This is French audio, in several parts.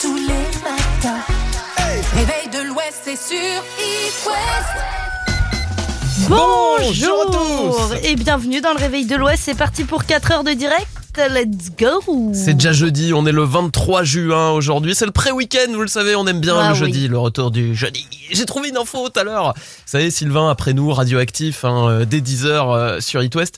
tous les matins. Réveil de l'Ouest, c'est sur East West. Bonjour Bonjour à tous. et bienvenue dans le Réveil de l'Ouest. C'est parti pour 4 heures de direct. Let's go C'est déjà jeudi, on est le 23 juin aujourd'hui, c'est le pré-week-end, vous le savez, on aime bien Ah le oui. jeudi, le retour du jeudi. J'ai trouvé une info tout à l'heure. Vous savez, Sylvain, après nous, radioactif, hein, euh, dès 10h euh, sur It West.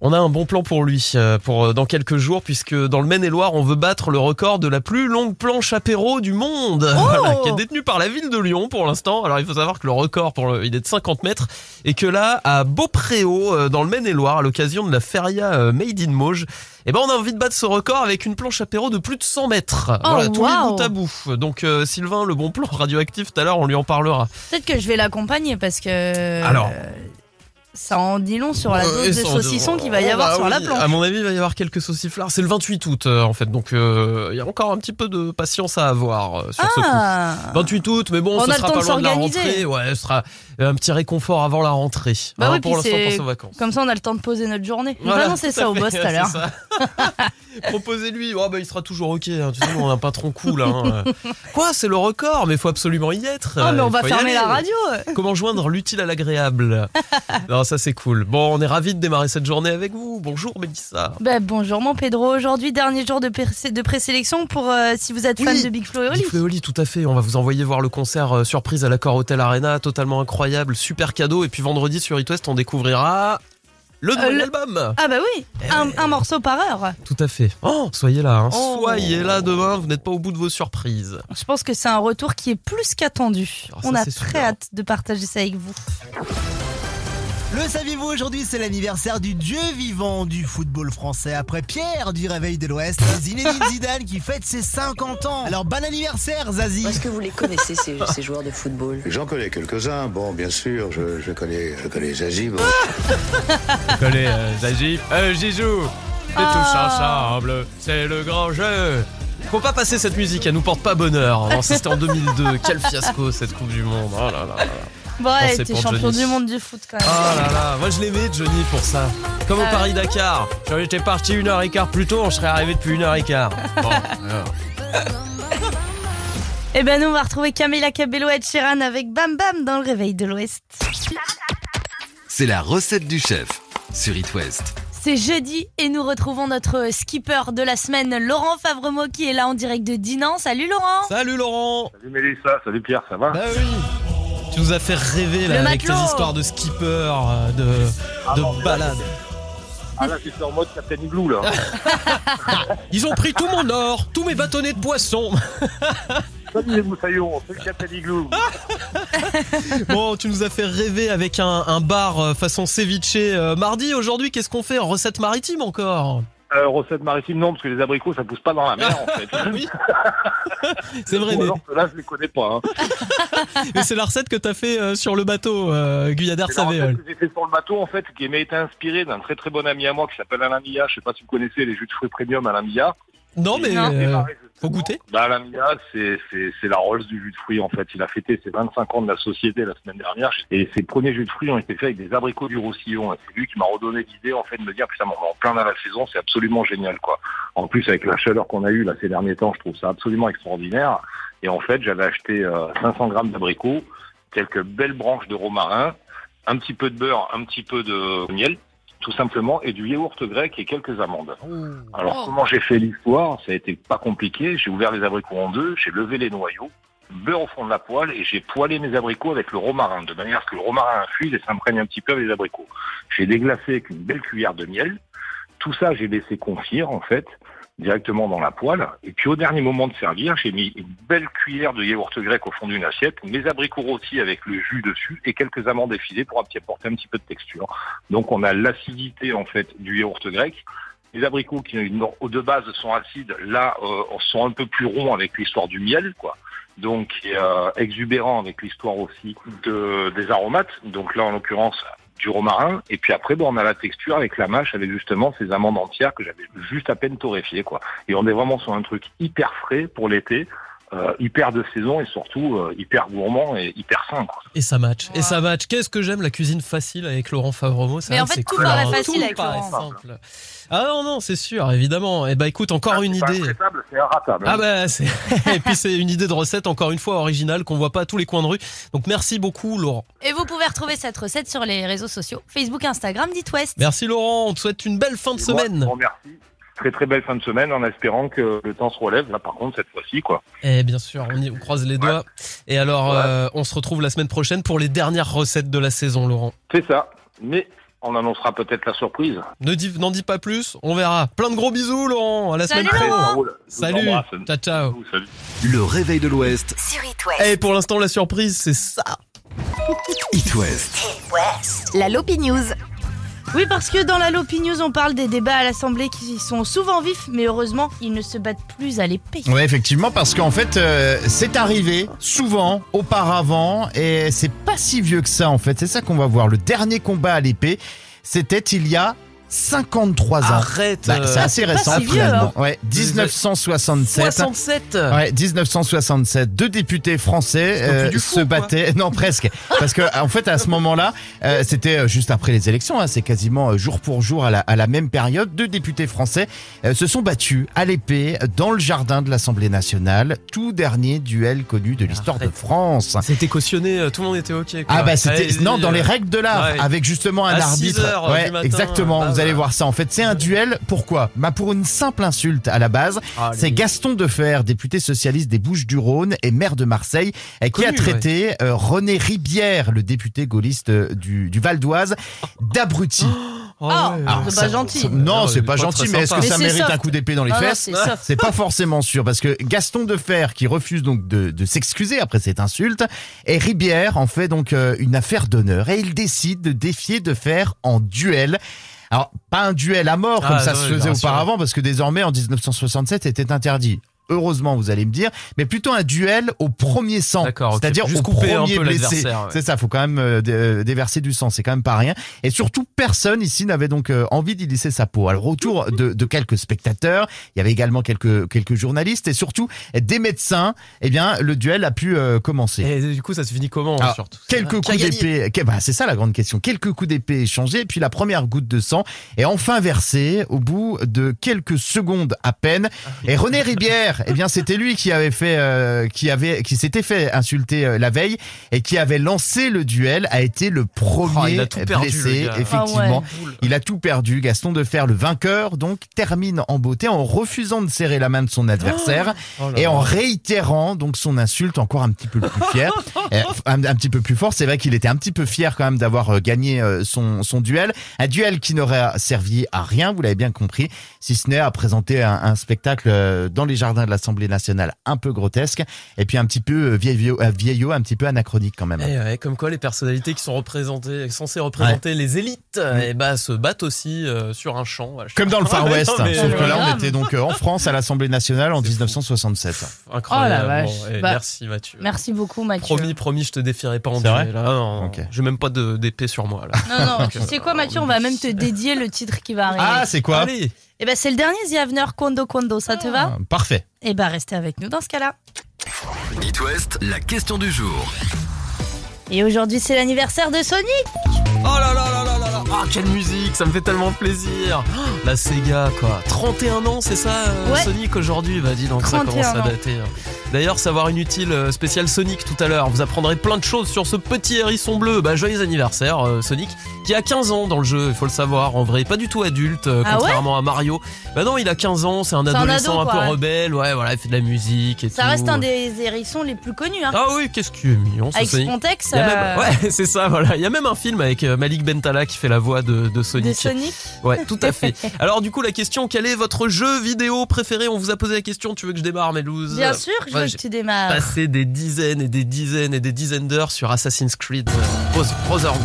On a un bon plan pour lui, euh, pour euh, dans quelques jours, puisque dans le Maine-et-Loire, on veut battre le record de la plus longue planche apéro du monde, Oh Voilà, qui est détenue par la ville de Lyon pour l'instant. Alors il faut savoir que le record, pour le- il est de 50 mètres, et que là, à Beaupréau, euh, dans le Maine-et-Loire, à l'occasion de la feria Made in Mauges, eh ben on a envie de battre ce record avec une planche apéro de plus de 100 mètres. voilà, Oh, wow. bout à bout. Donc euh, Sylvain, le bon plan radioactif, tout à l'heure, on lui en parlera. Peut-être que je vais l'accompagner parce que. Alors. euh, Ça en dit long sur la Euh, dose de saucisson qu'il va y Oh, avoir bah sur la planche. À mon avis, il va y avoir quelques sauciflards. C'est le 28 août, euh, en fait. Donc, euh, il y a encore un petit peu de patience à avoir sur ce coup. Ah 28 août, mais bon, On ce sera pas loin de la s'organiser. rentrée. Ouais, ce sera un petit réconfort avant la rentrée. Bah Hein, oui, pour l'instant, pour ses vacances. Comme ça, on a le temps de poser notre journée. Voilà, Vraiment, c'est ça au boss tout à l'heure. Proposez-lui, oh, bah, il sera toujours ok. hein. Tu sais, on a un patron cool. Hein. Quoi, c'est le record, mais il faut absolument y être. Oh, mais Euh, on va fermer la radio. Comment joindre l'utile à l'agréable Non, ça c'est cool. Bon, on est ravis de démarrer cette journée avec vous. Bonjour Mélissa. Bah, bonjour mon Pedro, aujourd'hui dernier jour de, pré- de présélection pour euh, si vous êtes fan de Big Flo et Oli. Big Flo et Oli, tout à fait. On va vous envoyer voir le concert euh, surprise à l'Accor Hotel Arena, totalement incroyable, super cadeau. Et puis vendredi sur It West, on découvrira le nouvel le- album. Ah bah oui, un, un morceau par heure. Tout à fait. Oh, soyez là. hein. Oh. Soyez là demain. Vous n'êtes pas au bout de vos surprises. Je pense que c'est un retour qui est plus qu'attendu. Ça, On a très hâte de partager ça avec vous. Le saviez-vous aujourd'hui c'est l'anniversaire du dieu vivant du football français après Pierre du réveil de l'Ouest Zinedine Zidane qui fête ses 50 ans. Alors bon anniversaire Zazie. Est-ce que vous les connaissez, ces, ces joueurs de football? J'en connais quelques-uns. Bon, bien sûr, je, je connais, je connais Zazie. bon. Collez, euh, Zagip. Euh, Zizou. Et tous ensemble, c'est le grand jeu. Faut pas passer cette musique, elle nous porte pas bonheur. C'était en 2002. Quel fiasco cette Coupe du Monde. Oh là là là. Bon, ouais, t'es champion Johnny. du monde du foot quand même. Oh là là, moi je l'aimais Johnny pour ça. Comme au Ah. Paris-Dakar. J'aurais été parti une heure et quart plus tôt, on serait arrivé depuis une heure et quart. Bon, alors. Et ben nous on va retrouver Camila Cabello et Sheeran avec Bam Bam dans le réveil de l'Ouest. C'est la recette du chef sur It West. C'est jeudi et nous retrouvons notre skipper de la semaine, Laurent Favremo, qui est là en direct de Dinan. Salut Laurent Salut Laurent Salut Mélissa, salut Pierre, ça va? Bah oui Tu nous as fait rêver là avec tes histoires de skipper, euh, de, de non, mais là, balade. Ah là, j'étais en mode Captain Igloo là. Ils ont pris tout mon or, tous mes bâtonnets de poisson. Salut les moussaillons, c'est le Captain Igloo. Bon, tu nous as fait rêver avec un, un bar euh, façon ceviche euh, mardi. Aujourd'hui, qu'est-ce qu'on fait Recette maritime encore? Euh, recette maritime, non, parce que les abricots ça pousse pas dans la mer en fait. Oui, c'est vrai, Ou mais, alors là, je les connais pas. Hein. mais c'est la recette que t'as fait euh, sur le bateau, euh, Guyadère C'est la recette Savéol. que j'ai fait sur le bateau en fait, qui m'a été inspiré d'un très très bon ami à moi qui s'appelle Alain Milla. Je sais pas si vous connaissez les jus de fruits premium Alain Milla. Non, mais euh, faut goûter? Bah, Alain Milla, c'est, la Rolls du jus de fruits en fait. Il a fêté ses 25 ans de la société la semaine dernière et ses premiers jus de fruits ont été faits avec des abricots du Roussillon. C'est lui qui m'a redonné l'idée en fait de me dire putain, mais on est en plein dans la saison, c'est absolument génial quoi. En plus avec la chaleur qu'on a eue là ces derniers temps, je trouve ça absolument extraordinaire. Et en fait, j'avais acheté euh, 500 grammes d'abricots, quelques belles branches de romarin, un petit peu de beurre, un petit peu de miel, tout simplement, et du yaourt grec et quelques amandes. Alors Oh. comment j'ai fait l'histoire Ça a été pas compliqué. J'ai ouvert les abricots en deux, j'ai levé les noyaux, beurre au fond de la poêle et j'ai poêlé mes abricots avec le romarin, de manière à ce que le romarin infuse et s'imprègne un petit peu avec les abricots. J'ai déglacé avec une belle cuillère de miel. Tout ça, j'ai laissé confire en fait directement dans la poêle. Et puis au dernier moment de servir, j'ai mis une belle cuillère de yaourt grec au fond d'une assiette, mes abricots rôtis avec le jus dessus et quelques amandes effilées pour apporter un petit peu de texture. Donc on a l'acidité en fait du yaourt grec. Les abricots qui de base sont acides, là euh, sont un peu plus ronds avec l'histoire du miel, quoi. Donc euh, exubérant avec l'histoire aussi de, des aromates. Donc là en l'occurrence du romarin. Et puis après, bon, on a la texture avec la mâche, avec justement ces amandes entières que j'avais juste à peine torréfiées, quoi. Et on est vraiment sur un truc hyper frais pour l'été. Euh, hyper de saison et surtout euh, hyper gourmand et hyper sain. quoi. Et ça match. Et ça match. Qu'est-ce que j'aime la cuisine facile avec Laurent Favremo. Mais en fait, tout paraît facile avec Laurent. simple. Ah non, non, c'est sûr, évidemment. Et bah écoute, encore Ah, une c'est pas idée. c'est. Ah bah c'est et puis c'est une idée de recette encore une fois originale qu'on voit pas à tous les coins de rue. Donc merci beaucoup Laurent. Et vous pouvez retrouver cette recette sur les réseaux sociaux Facebook, Instagram, Dit West. Merci Laurent, on te souhaite une belle fin de Et semaine. je vous remercie. Très très belle fin de semaine en espérant que le temps se relève. Là par contre cette fois-ci quoi. Eh bien sûr, on, y, on croise les doigts. Et alors Ouais. euh, on se retrouve la semaine prochaine pour les dernières recettes de la saison Laurent. C'est ça. Mais on annoncera peut-être la surprise. Ne dis n'en dis pas plus, on verra. Plein de gros bisous Laurent, à la Salut, semaine prochaine. Salut. Ciao ciao. Salut. Le réveil de l'Ouest, Sur It West. Et pour l'instant la surprise c'est ça. It West. La Lopi News. Oui, parce que dans la Lopi News, on parle des débats à l'Assemblée qui sont souvent vifs, mais heureusement, ils ne se battent plus à l'épée. Ouais, effectivement, parce qu'en fait, euh, c'est arrivé souvent auparavant et c'est pas si vieux que ça en fait. C'est ça qu'on va voir. Le dernier combat à l'épée, c'était il y a 53 ans. Arrête. Bah, euh, c'est assez pas récent si vieux, finalement. hein. Ouais, 1967. 67. Ouais, 1967, deux députés français euh, fou, se quoi. battaient. Non, presque. Parce que en fait, à ce moment-là, euh, c'était euh, juste après les élections. hein, c'est quasiment euh, jour pour jour à la, à la même période. Deux députés français euh, se sont battus à l'épée dans le jardin de l'Assemblée nationale. Tout dernier duel connu de l'histoire de. France. C'était cautionné, euh, tout le monde était ok. quoi. Ah bah c'était non dans les euh, règles de l'art ouais. avec justement un À 6 arbitre. heures ouais, du matin, exactement. bah vous allez voir ça. En fait, c'est un duel. Pourquoi? Bah pour une simple insulte à la base. Ah, C'est Gaston Defer, député socialiste des Bouches-du-Rhône et maire de Marseille, euh, qui a traité euh, René Ribière, le député gaulliste euh, du, du Val d'Oise, d'abruti. Oh, Ah, ouais. Alors, c'est pas gentil. ça- non, Ah, c'est pas pas gentil, mais est-ce que ça mérite soft. un coup d'épée dans les non, fesses? c'est pas forcément sûr parce que Gaston Defer qui refuse donc de, de s'excuser après cette insulte et Ribière en fait donc euh, une affaire d'honneur et il décide de défier Defer en duel. Alors pas un duel à mort Ah, comme ça ouais, se faisait auparavant parce que désormais en 1967 c'était interdit. Heureusement, vous allez me dire, mais plutôt un duel au premier sang, c'est-à-dire au premier blessé. ouais. C'est ça, faut quand même euh, euh, déverser du sang, c'est quand même pas rien. Et surtout, personne ici n'avait donc euh, envie d'y laisser sa peau. Alors autour de, de quelques spectateurs, il y avait également quelques quelques journalistes et surtout des médecins. Eh bien, le duel a pu euh, commencer. Et du coup, ça se finit comment Alors, surtout? Quelques coups d'épée, bah, c'est ça la grande question. Quelques coups d'épée échangés, puis la première goutte de sang est enfin versée au bout de quelques secondes à peine. Et René Ribière, eh bien, c'était lui qui avait fait, euh, qui avait, qui s'était fait insulter euh, la veille et qui avait lancé le duel, a été le Oh, premier il a tout perdu, blessé. le gars. Effectivement, Ah ouais. il a tout perdu. Gaston de Fer, le vainqueur, donc termine en beauté en refusant de serrer la main de son adversaire. Oh là Et en réitérant donc son insulte encore un petit peu plus fier, euh, un, un petit peu plus fort. C'est vrai qu'il était un petit peu fier quand même d'avoir euh, gagné euh, son, son duel. Un duel qui n'aurait servi à rien, vous l'avez bien compris, si ce n'est à présenter un, un spectacle dans les jardins de l'Assemblée nationale un peu grotesque et puis un petit peu euh, vieillot, euh, vieillot un petit peu anachronique quand même. Eh ouais, comme quoi les personnalités qui sont représentées, censées représenter les élites, eh bah, se battent aussi euh, sur un champ. voilà. Comme dans le Far West, non, mais- sauf que là on était donc en France à l'Assemblée nationale en C'est fou. 1967. Incroyable. Oh la vache. Bon, eh, Bah, merci Mathieu. Merci beaucoup, Mathieu. Promis, promis, je te défierai pas en C'est vrai duel. Ah, non. J'ai même pas d'épée sur moi là. Non, non, tu sais quoi, Mathieu On va même te dédier le titre qui va arriver. Ah, c'est quoi? Allez, Et ben, c'est le dernier The Avener Kondo Kondo, ça te va? Ah, Parfait. Et ben, restez avec nous dans ce cas-là. It West, la question du jour. Et aujourd'hui, c'est l'anniversaire de Sonic. Oh là là là là là là Ah quelle musique, ça me fait tellement plaisir Oh, La Sega quoi 31 ans c'est ça euh, Ouais. Sonic aujourd'hui? Bah dis donc ça 31 commence à dater hein. D'ailleurs savoir inutile euh, spécial Sonic tout à l'heure Vous apprendrez plein de choses sur ce petit hérisson bleu Bah joyeux anniversaire euh, Sonic Qui a 15 ans dans le jeu, il faut le savoir En vrai pas du tout adulte euh, Ah ouais contrairement à Mario Bah non il a 15 ans, c'est un un adolescent ado, un peu ouais. rebelle Ouais voilà il fait de la musique et Ça tout reste un des hérissons les plus connus. Hein. Ah oui qu'est-ce est mignon ce Avec Sonic Spontex a même- euh, Ouais, c'est ça, voilà. Il y a même un film avec euh, Malik Bentala qui fait la voix de, de de Sonic. Sonic. Ouais, tout à fait. Alors, du coup, la question quel est votre jeu vidéo préféré? On vous a posé la question. Tu veux que je démarre, Mélouse Bien sûr, je Que tu démarres. Passé des dizaines et des dizaines et des dizaines d'heures sur Assassin's Creed euh, Brotherhood.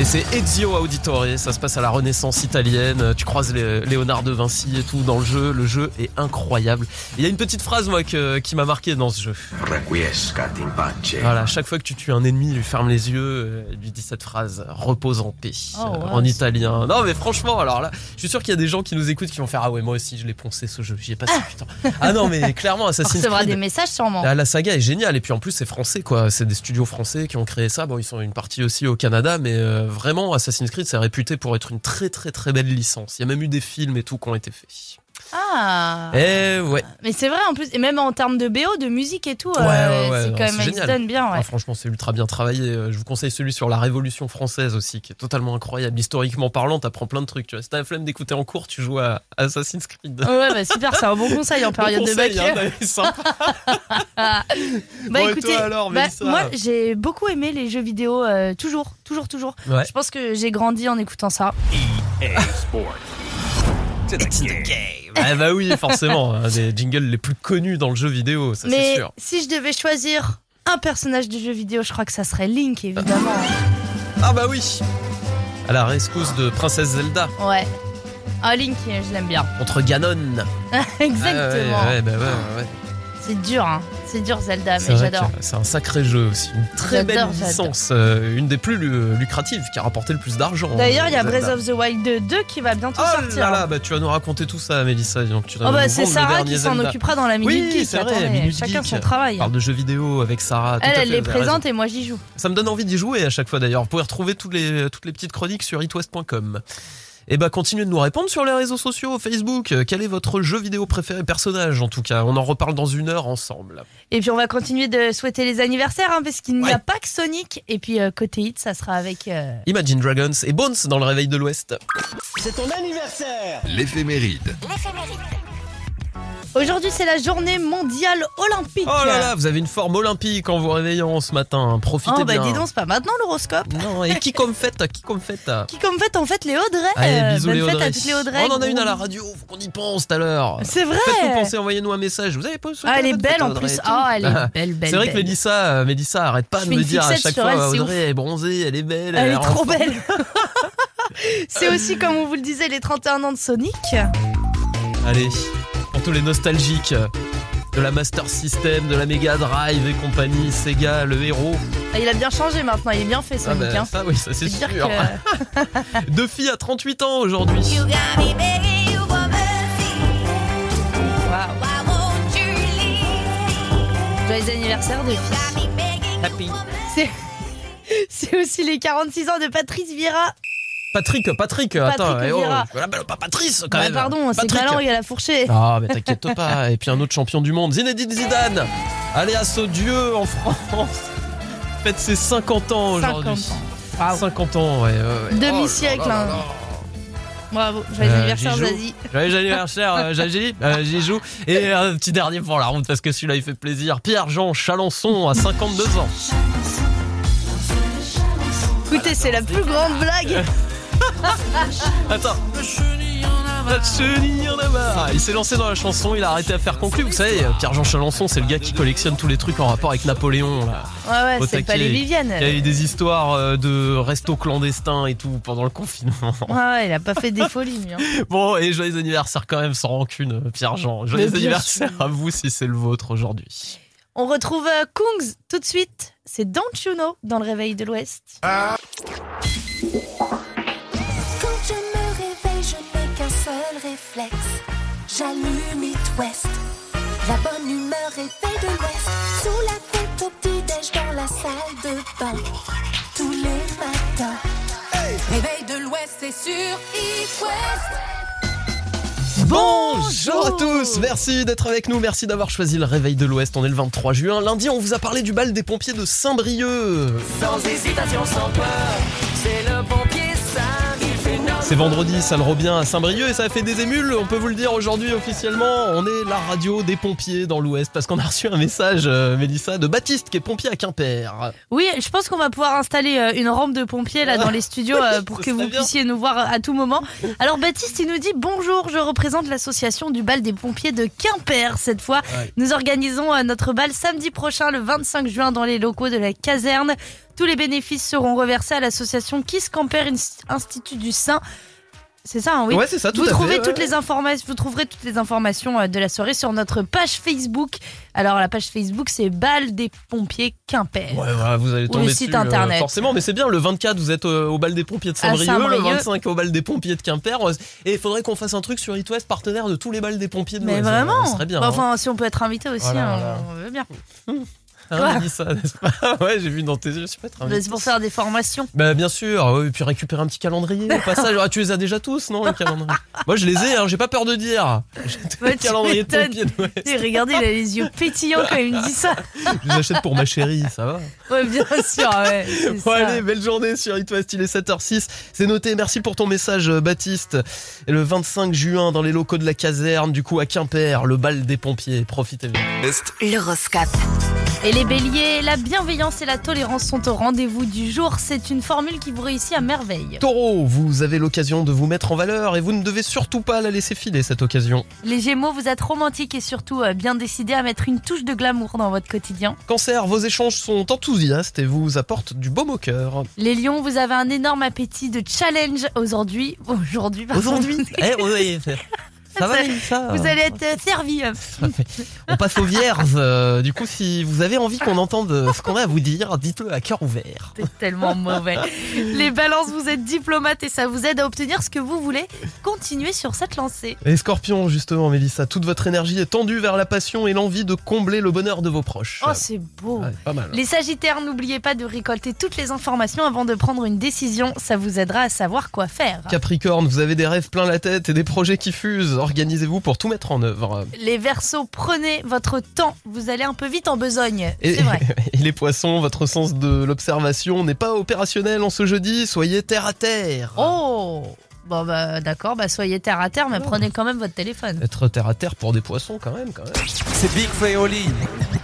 Et c'est Ezio Auditore, ça se passe à la Renaissance italienne. Tu croises Lé- Léonard de Vinci et tout dans le jeu. Le jeu est incroyable. Il y a une petite phrase moi que- qui m'a marqué dans ce jeu. Voilà, chaque fois que tu tues un ennemi, il lui ferme les yeux, euh, il lui dit cette phrase repose en paix Oh, euh, wow. en italien. Non mais franchement, alors là, je suis sûr qu'il y a des gens qui nous écoutent qui vont faire ah ouais moi aussi je l'ai poncé ce jeu, j'y ai passé putain. Ah non mais clairement On Assassin's recevra des Creed. messages sûrement. Ah, la saga est géniale et puis en plus c'est français quoi, c'est des studios français qui ont créé ça. Bon ils sont une partie aussi au Canada mais euh, vraiment Assassin's Creed c'est réputé pour être une très très très belle licence. Il y a même eu des films et tout qui ont été faits. Ah. Eh ouais. Mais c'est vrai en plus, et même en termes de BO, de musique et tout, Ouais, euh, ouais, ouais, c'est quand même, donnent bien. Ouais. Ah, franchement, c'est ultra bien travaillé. Euh, Je vous conseille celui sur la Révolution française aussi, qui est totalement incroyable. Historiquement parlant, t'apprends plein de trucs. Tu vois, si t'as la flemme d'écouter en cours, tu joues à Assassin's Creed. Ouais, bah super, c'est un bon conseil en période Bon de bac. conseil, hein, sympa. Bah Bon, et écoutez, toi alors, bah, moi j'ai beaucoup aimé les jeux vidéo, euh, toujours, toujours, toujours. Ouais. Je pense que j'ai grandi en écoutant ça. It's in the game. Ah bah oui, forcément. Un des jingles les plus connus dans le jeu vidéo, ça c'est Mais sûr. si je devais choisir un personnage de jeu vidéo, je crois que ça serait Link, évidemment. Ah bah oui. À la rescousse de Princesse Zelda Ouais. Ah, Link, je l'aime bien. contre Ganon. Exactement. Ah ouais, ouais, bah ouais, ouais, ouais. C'est dur, hein. C'est dur, Zelda, mais j'adore. c'est un sacré jeu aussi. Une très belle licence. euh, une des plus lu- lucratives qui a rapporté le plus d'argent. D'ailleurs, il y a Zelda. Breath of the Wild 2 qui va bientôt Oh sortir. là là, bah tu vas nous raconter tout ça, Mélissa. Donc tu vas Oh bah c'est Sarah qui s'en occupera dans la Minute Oui, c'est vrai, Attendez, Minute chacun Geek. son travail. On parle de jeux vidéo avec Sarah. tout Elle, elle fait, les présente et moi j'y joue. Ça me donne envie d'y jouer à chaque fois d'ailleurs. Vous pouvez retrouver toutes les, toutes les petites chroniques sur itwest.com. Et bah continuez de nous répondre sur les réseaux sociaux, Facebook. Euh, Quel est votre jeu vidéo préféré personnage en tout cas? On en reparle dans une heure ensemble. Et puis on va continuer de souhaiter les anniversaires hein, parce qu'il n'y Ouais. a pas que Sonic. Et puis euh, côté hit, ça sera avec. euh, Imagine Dragons et Bones dans le réveil de l'Ouest. L'éphéméride. Aujourd'hui, c'est la journée mondiale olympique. Oh là là, vous avez une forme olympique en vous réveillant ce matin. Profitez Oh bah bien. dis donc, c'est pas maintenant l'horoscope. Non, et qui comme fête Qui comme fête Qui comme fête en fait les Audrey. Allez, bisous Bonne les fête Audrey. à toutes les Audrey. On en a une à la radio, faut qu'on y pense tout à l'heure. C'est vrai. Faites-nous penser, envoyez-nous un message. Vous avez pas Ah, elle est belle en plus. Ah, elle est belle, belle. C'est vrai que. Mélissa, euh, Mélissa arrête pas de me dire à chaque fois elle, Audrey est bronzée, elle est belle. Elle est trop belle. c'est aussi, comme on vous le disait, les 31 ans de Sonic. Allez, pour tous les nostalgiques euh, de la Master System, de la Mega Drive et compagnie, Sega, le héros. Ah, Il a bien changé maintenant, il est bien fait Ah Sonic. hein. ça oui, ça c'est sûr. que- Deux filles à 38 ans aujourd'hui. Joyeux anniversaire de filles. Happy. C'est... Aussi les 46 ans de Patrice Vieira. Patrick, Patrick, attends, Patrick eh oh, Vieira. je l'appelle pas Patrice quand Bah, même. pardon, c'est Patrick. ma langue à la fourchée. Ah, mais t'inquiète pas. Et puis un autre champion du monde, Zinedine Zidane. Alias Dieu en France. Fête ses 50 ans 50 aujourd'hui. ans. Waouh. 50 ans, ouais. ouais, ouais. Demi-siècle, Oh là là hein. là. Bravo, joyeux Euh, anniversaire. Zazie. Joyeux anniversaire, euh, Jaji, euh. Et un petit dernier pour la route parce que celui-là il fait plaisir. Pierre-Jean Chalençon à 52 ans. Écoutez, c'est la plus grande blague. Attends. La chenille en a marre. Il s'est lancé dans la chanson, il a arrêté à faire conclure. Vous savez, Pierre-Jean Chalençon, c'est le gars qui collectionne tous les trucs en rapport avec Napoléon. Là. Ouais, ouais, c'est pas les Vivienne. Il y a eu des histoires euh, de restos clandestins et tout pendant le confinement. Ouais, ouais, il a pas fait des folies, lui. hein. Bon, et joyeux anniversaire quand même, sans rancune, euh, Pierre-Jean. Joyeux anniversaire à vous si c'est le vôtre aujourd'hui. On retrouve euh, Kungs tout de suite. C'est Don't You Know dans le réveil de l'Ouest. Quand réflexe. J'allume It West. La bonne humeur réveille de l'Ouest. Sous la couette au petit-déj dans la salle de bain. Tous les matins. Réveil de l'Ouest, c'est sur It West. Bonjour à tous, merci d'être avec nous, merci d'avoir choisi le réveil de l'Ouest. On est le 23 juin. Lundi, on vous a parlé du bal des pompiers de Saint-Brieuc. Sans hésitation, sans peur, c'est le pompier C'est vendredi, ça le revient à Saint-Brieuc et ça a fait des émules. On peut vous le dire aujourd'hui officiellement. On est la radio des pompiers dans l'Ouest parce qu'on a reçu un message, euh, Mélissa, de Baptiste qui est pompier à Quimper. Oui, je pense qu'on va pouvoir installer euh, une rampe de pompiers là dans les studios euh, pour que vous bien. puissiez nous voir à tout moment. Alors Baptiste, il nous dit bonjour, je représente l'association du bal des pompiers de Quimper cette fois. Ouais. Nous organisons euh, notre bal samedi prochain le 25 juin dans les locaux de la caserne. Tous les bénéfices seront reversés à l'association Kiss Camper Inst- Institut du Sein. C'est ça, hein, oui. Ouais, c'est ça, tout vous à trouvez fait, toutes ouais. les informations, vous trouverez toutes les informations euh, de la soirée sur notre page Facebook. Alors la page Facebook, c'est Bal des pompiers Quimper. Ouais, vous allez tomber le site dessus, euh, internet. forcément, mais c'est bien. Le 24, vous êtes euh, au bal des pompiers de Saint-Brieuc, le Saint-Brieuc. 25 au bal des pompiers de Quimper. Et il faudrait qu'on fasse un truc sur It West, partenaire de tous les balles des pompiers de Mais vraiment Ça serait bien. Bah, hein. Enfin, si on peut être invité aussi, Voilà, hein, voilà. on veut bien. Hein, ça, n'est-ce pas Ouais, j'ai vu dans tes yeux, être invité. C'est pour faire des formations. Bah bien sûr, ouais, et puis récupérer un petit calendrier au passage. Ah, tu les as déjà tous, non, les calendriers? Moi je les ai, hein, j'ai pas peur de dire. J'ai tous les calendriers de pompiers de l'Ouest. Et regardez, il a les yeux pétillants quand il me dit ça. Je les achète pour ma chérie, ça va Ouais, bien sûr, ouais. Bon, ça. allez, belle journée sur It West, il est 7h06. C'est noté, merci pour ton message euh, Baptiste. Et le 25 juin, dans les locaux de la caserne, du coup à Quimper, le bal des pompiers, profitez-en. L'horoscope. Et les béliers, la bienveillance et la tolérance sont au rendez-vous du jour. C'est une formule qui vous réussit à merveille. Taureau, vous avez l'occasion de vous mettre en valeur et vous ne devez surtout pas la laisser filer cette occasion. Les gémeaux, vous êtes romantiques et surtout euh, bien décidés à mettre une touche de glamour dans votre quotidien. Cancer, vos échanges sont enthousiastes et vous apportent du baume au cœur. Les lions, vous avez un énorme appétit de challenge aujourd'hui. Aujourd'hui, pardon. Aujourd'hui Eh, oui, ça va, Ça- Mélissa Vous allez être euh, servi. On passe aux vierges. euh, du coup, si vous avez envie qu'on entende ce qu'on a à vous dire, dites-le à cœur ouvert. C'est tellement mauvais. Les balances, vous êtes diplomates et ça vous aide à obtenir ce que vous voulez. Continuez sur cette lancée. Et Scorpion, justement, Mélissa, toute votre énergie est tendue vers la passion et l'envie de combler le bonheur de vos proches. Oh, c'est beau. Ouais, pas mal. Les Sagittaires, n'oubliez pas de récolter toutes les informations avant de prendre une décision. Ça vous aidera à savoir quoi faire. Capricorne, vous avez des rêves plein la tête et des projets qui fusent. Organisez-vous pour tout mettre en œuvre. Les Verseaux, prenez votre temps. Vous allez un peu vite en besogne. Et, C'est vrai. et les poissons, votre sens de l'observation n'est pas opérationnel en ce jeudi. Soyez terre à terre. Oh Bon bah d'accord, bah soyez terre à terre, mais prenez quand même votre téléphone. Être terre à terre pour des poissons, quand même, quand même. C'est Big Oli.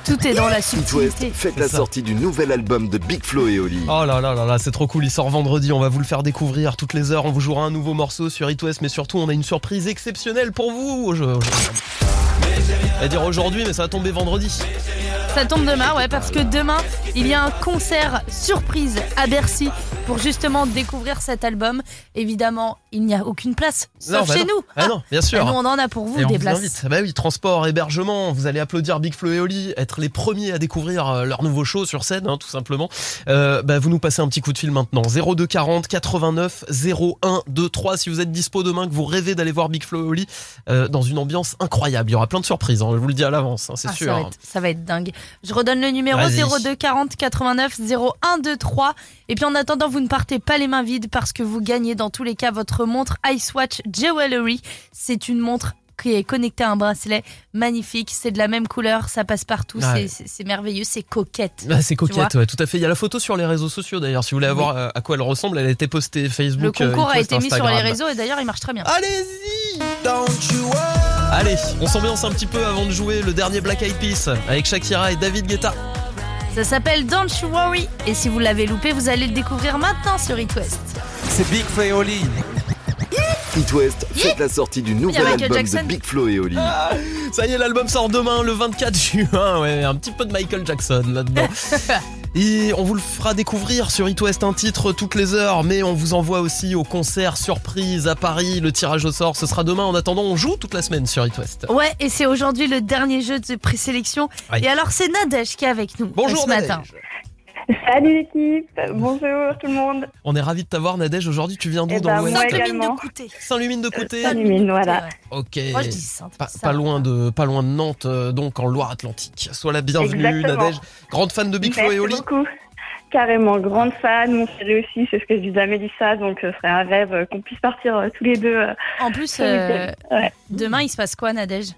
Tout est dans la subtilité. fête la ça. sortie du nouvel album de Big Flo et Oli. Oh là là là là, c'est trop cool, il sort vendredi, on va vous le faire découvrir toutes les heures, on vous jouera un nouveau morceau sur It West, mais surtout on a une surprise exceptionnelle pour vous. Je, je- vais dire aujourd'hui, mais ça va tomber vendredi. Ça tombe demain, ouais, parce que demain, il y a un concert surprise à Bercy pour justement découvrir cet album. Évidemment, il n'y a aucune place, Non, sauf bah chez non. nous. Ah non, bien sûr. Nous, on en a pour vous Et on des vous places. invite. Bah oui, transport, hébergement, vous allez applaudir Big Flo et Oli, être les premiers à découvrir euh, leur nouveau show sur scène, hein, tout simplement. Euh, bah, vous nous passez un petit coup de fil maintenant. 02 40 89 01 23 si vous êtes dispo demain, que vous rêvez d'aller voir Big Flo et Oli euh, dans une ambiance incroyable. Il y aura plein de surprises, hein, je vous le dis à l'avance, hein, c'est Ah, sûr. Ça va, être, ça va être dingue. Je redonne le numéro Vas-y. 02 40 89 01 23. Et puis en attendant, vous ne partez pas les mains vides parce que vous gagnez dans tous les cas votre montre Icewatch Jewelry. C'est une montre qui est connectée à un bracelet magnifique. C'est de la même couleur, ça passe partout. Ouais. c'est- merveilleux, c'est coquette. Ah, c'est coquette, ouais, tout à fait. Il y a la photo sur les réseaux sociaux d'ailleurs. Si vous voulez voir euh, à quoi elle ressemble, elle a été postée Le Facebook. euh, concours a été mis sur les réseaux et d'ailleurs il marche très bien. Allez-y Allez, on s'ambiance un petit peu avant de jouer le dernier Black Eyed Peas avec Shakira et David Guetta. Ça s'appelle Don't You Worry. Et si vous l'avez loupé, vous allez le découvrir maintenant sur It West. C'est Big Flo et Oli. It West fête la sortie du nouvel album Jackson. de Big Flo et Oli. Ça y est, l'album sort demain, le 24 juin. Ouais, un petit peu de Michael Jackson là-dedans. Et on vous le fera découvrir sur It West un titre toutes les heures, mais on vous envoie aussi au concert surprise à Paris. Le tirage au sort, ce sera demain. En attendant, on joue toute la semaine sur It West. Ouais, et c'est aujourd'hui le dernier jeu de présélection. Et alors, c'est Nadège qui est avec nous Bonjour euh, ce Nadège. matin. Salut l'équipe, bonjour tout le monde. On est ravis de t'avoir Nadège. Aujourd'hui, tu viens d'où Eh dans ben, également. de Couté. Saint-Lumine de Côté. Saint-Lumine, voilà. Ouais. Ok. Moi, je dis. Pas, ça pas loin de pas loin de Nantes, euh, donc en Loire-Atlantique. Sois la bienvenue, Exactement. Nadège. Grande fan de Big Flo et Merci Oli. beaucoup. Carrément, grande fan, mon chéri aussi, c'est ce que je dis à Mélissa, donc euh, ce serait un rêve euh, qu'on puisse partir euh, tous les deux. euh, En plus, euh. Ouais. demain, il se passe quoi, Nadège?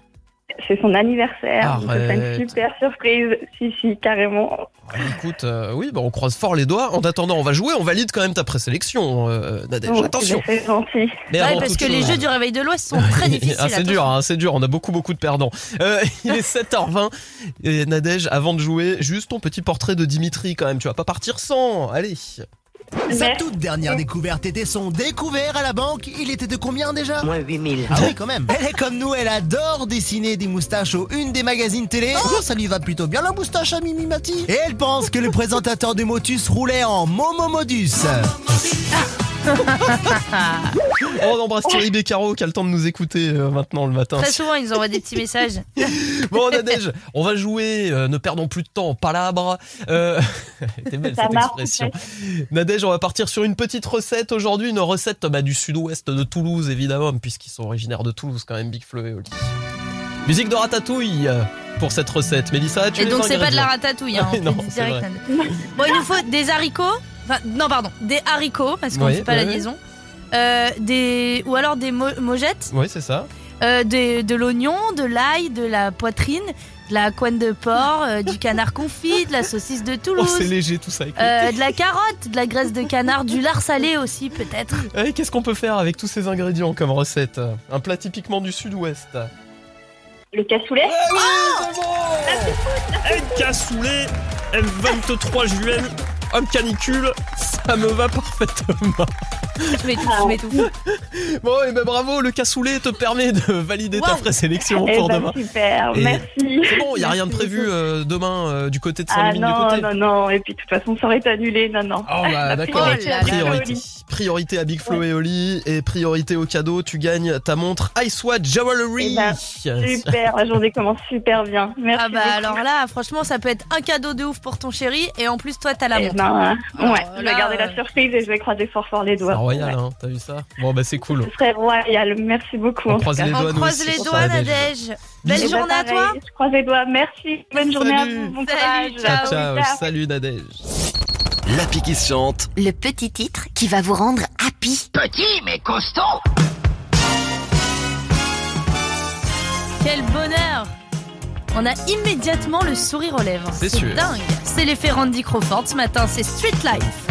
C'est son anniversaire, donc ce serait Arrête. une super surprise. Si, si, carrément. Ah, Écoute, euh, oui, bah, on croise fort les doigts. En attendant, on va jouer. On valide quand même ta présélection, euh, Nadège. Attention. C'est gentil. Mais Ouais, parce que les jeux du réveil de l'Ouest sont très difficiles. Ah, c'est dur, hein, c'est dur. On a beaucoup, beaucoup de perdants. Euh, il est 7h20. Et Nadège, avant de jouer, juste ton petit portrait de Dimitri quand même. Tu vas pas partir sans. Allez. Sa toute dernière découverte était son découvert à la banque. Il était de combien déjà? Moins 8000. Ah oui, quand même. Elle est comme nous, elle adore dessiner des moustaches aux une des magazines télé. Oh, ça lui va plutôt bien la moustache à Mimi Mati. Et elle pense que le présentateur de Motus roulait en Momomodus. Oh, on embrasse Thierry Beccaro qui a le temps de nous écouter euh, maintenant le matin. Très souvent, ils nous envoient des petits messages. Bon, Nadège, on va jouer. euh, ne perdons plus de temps en palabres. Euh... C'était belle Ça cette marche, expression. Nadège, on va partir sur une petite recette aujourd'hui. Une recette bah, du sud-ouest de Toulouse, évidemment, puisqu'ils sont originaires de Toulouse, quand même, Big Flo et Oli. Musique de ratatouille euh, pour cette recette. Mélissa, tu Et donc, c'est pas de la ratatouille. Hein, on Non, direct. Bon, il nous faut des haricots. Enfin, non, pardon, des haricots, parce qu'on ne Oui, fait pas oui, la oui. liaison. Euh, des, ou alors des mo- mojettes, Oui, c'est ça. euh, des- de l'oignon, de l'ail, de la poitrine, de la couenne de porc, euh, du canard confit, de la saucisse de Oh, Toulouse. c'est léger tout ça. avec euh, de la carotte, de la graisse de canard, du lard salé aussi peut-être. Eh, Qu'est-ce qu'on peut faire avec tous ces ingrédients comme recette? Un plat typiquement du sud-ouest. Le cassoulet Un cassoulet, le 23 juin, un canicule, ça me va parfaitement. Je m'étouffe, je m'étouffe. Bon, et ben bravo, le cassoulet te permet de valider ta Wow. présélection Eh pour ben, demain. super, Et merci. C'est bon, il n'y a rien de prévu euh, demain euh, du côté de Ah Saint-Limine du non, côté non, non, et puis de toute façon, ça aurait été annulé, non, non. Oh bah d'accord, priorité à priorité. À Big Flo et Oli et priorité au cadeau, tu gagnes ta montre Icewatch Jewelry. Eh ben, Super, la journée commence super bien. Merci. Ah bah beaucoup. alors là, franchement, ça peut être un cadeau de ouf pour ton chéri et en plus toi t'as la Eh montre. ben, Oh, ouais, je là, vais garder euh, la surprise et je vais croiser fort fort les doigts. Royal, Ouais. hein, t'as vu ça Bon bah c'est cool. Ce serait royal, merci beaucoup. On croise cas. les doigts, On croise les doigts, Nadège. Belle journée à toi. Je croise les doigts, merci. Bonne journée à Salut. vous, bon Salut, courage. ciao. Ciao, ciao, salut Nadège. L'appli qui se chante. Le petit titre qui va vous rendre happy. Petit mais costaud. Quel bonheur On a immédiatement le sourire aux lèvres. C'est sûr. dingue. C'est l'effet Randy Crawford ce matin, c'est Street Life.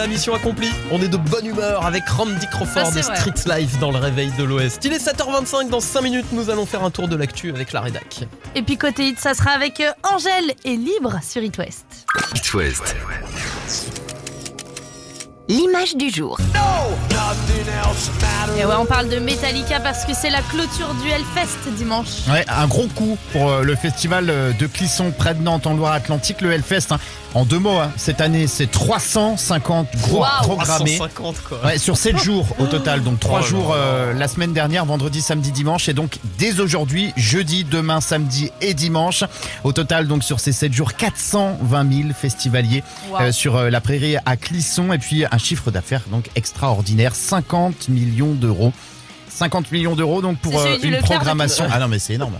Voilà, mission accomplie. On est de bonne humeur avec Randy Crawford c'est et. Street Life dans le réveil de l'Ouest. Il est 7h25, dans 5 minutes, nous allons faire un tour de l'actu avec la rédac. Et puis côté hit, ça sera avec euh, Angèle et Libre sur It West. It West. L'image du jour. Et ouais, on parle de Metallica parce que c'est la clôture du Hellfest dimanche. Ouais, un gros coup pour euh, le festival euh, de Clisson près de Nantes en Loire-Atlantique, le Hellfest. hein. En deux mots, hein, cette année, c'est 350 groupes Waouh. programmés. 150 quoi. Ouais, sur 7 jours au total, donc 3 Oh là jours euh, la semaine dernière, vendredi, samedi, dimanche, et donc dès aujourd'hui, jeudi, demain, samedi et dimanche. Au total, donc sur ces 7 jours, 420 000 festivaliers euh, sur euh, la prairie à Clisson, et puis un chiffre d'affaires donc extraordinaire, 50 millions d'euros. 50 millions d'euros donc pour euh, une programmation. Ah non mais c'est énorme.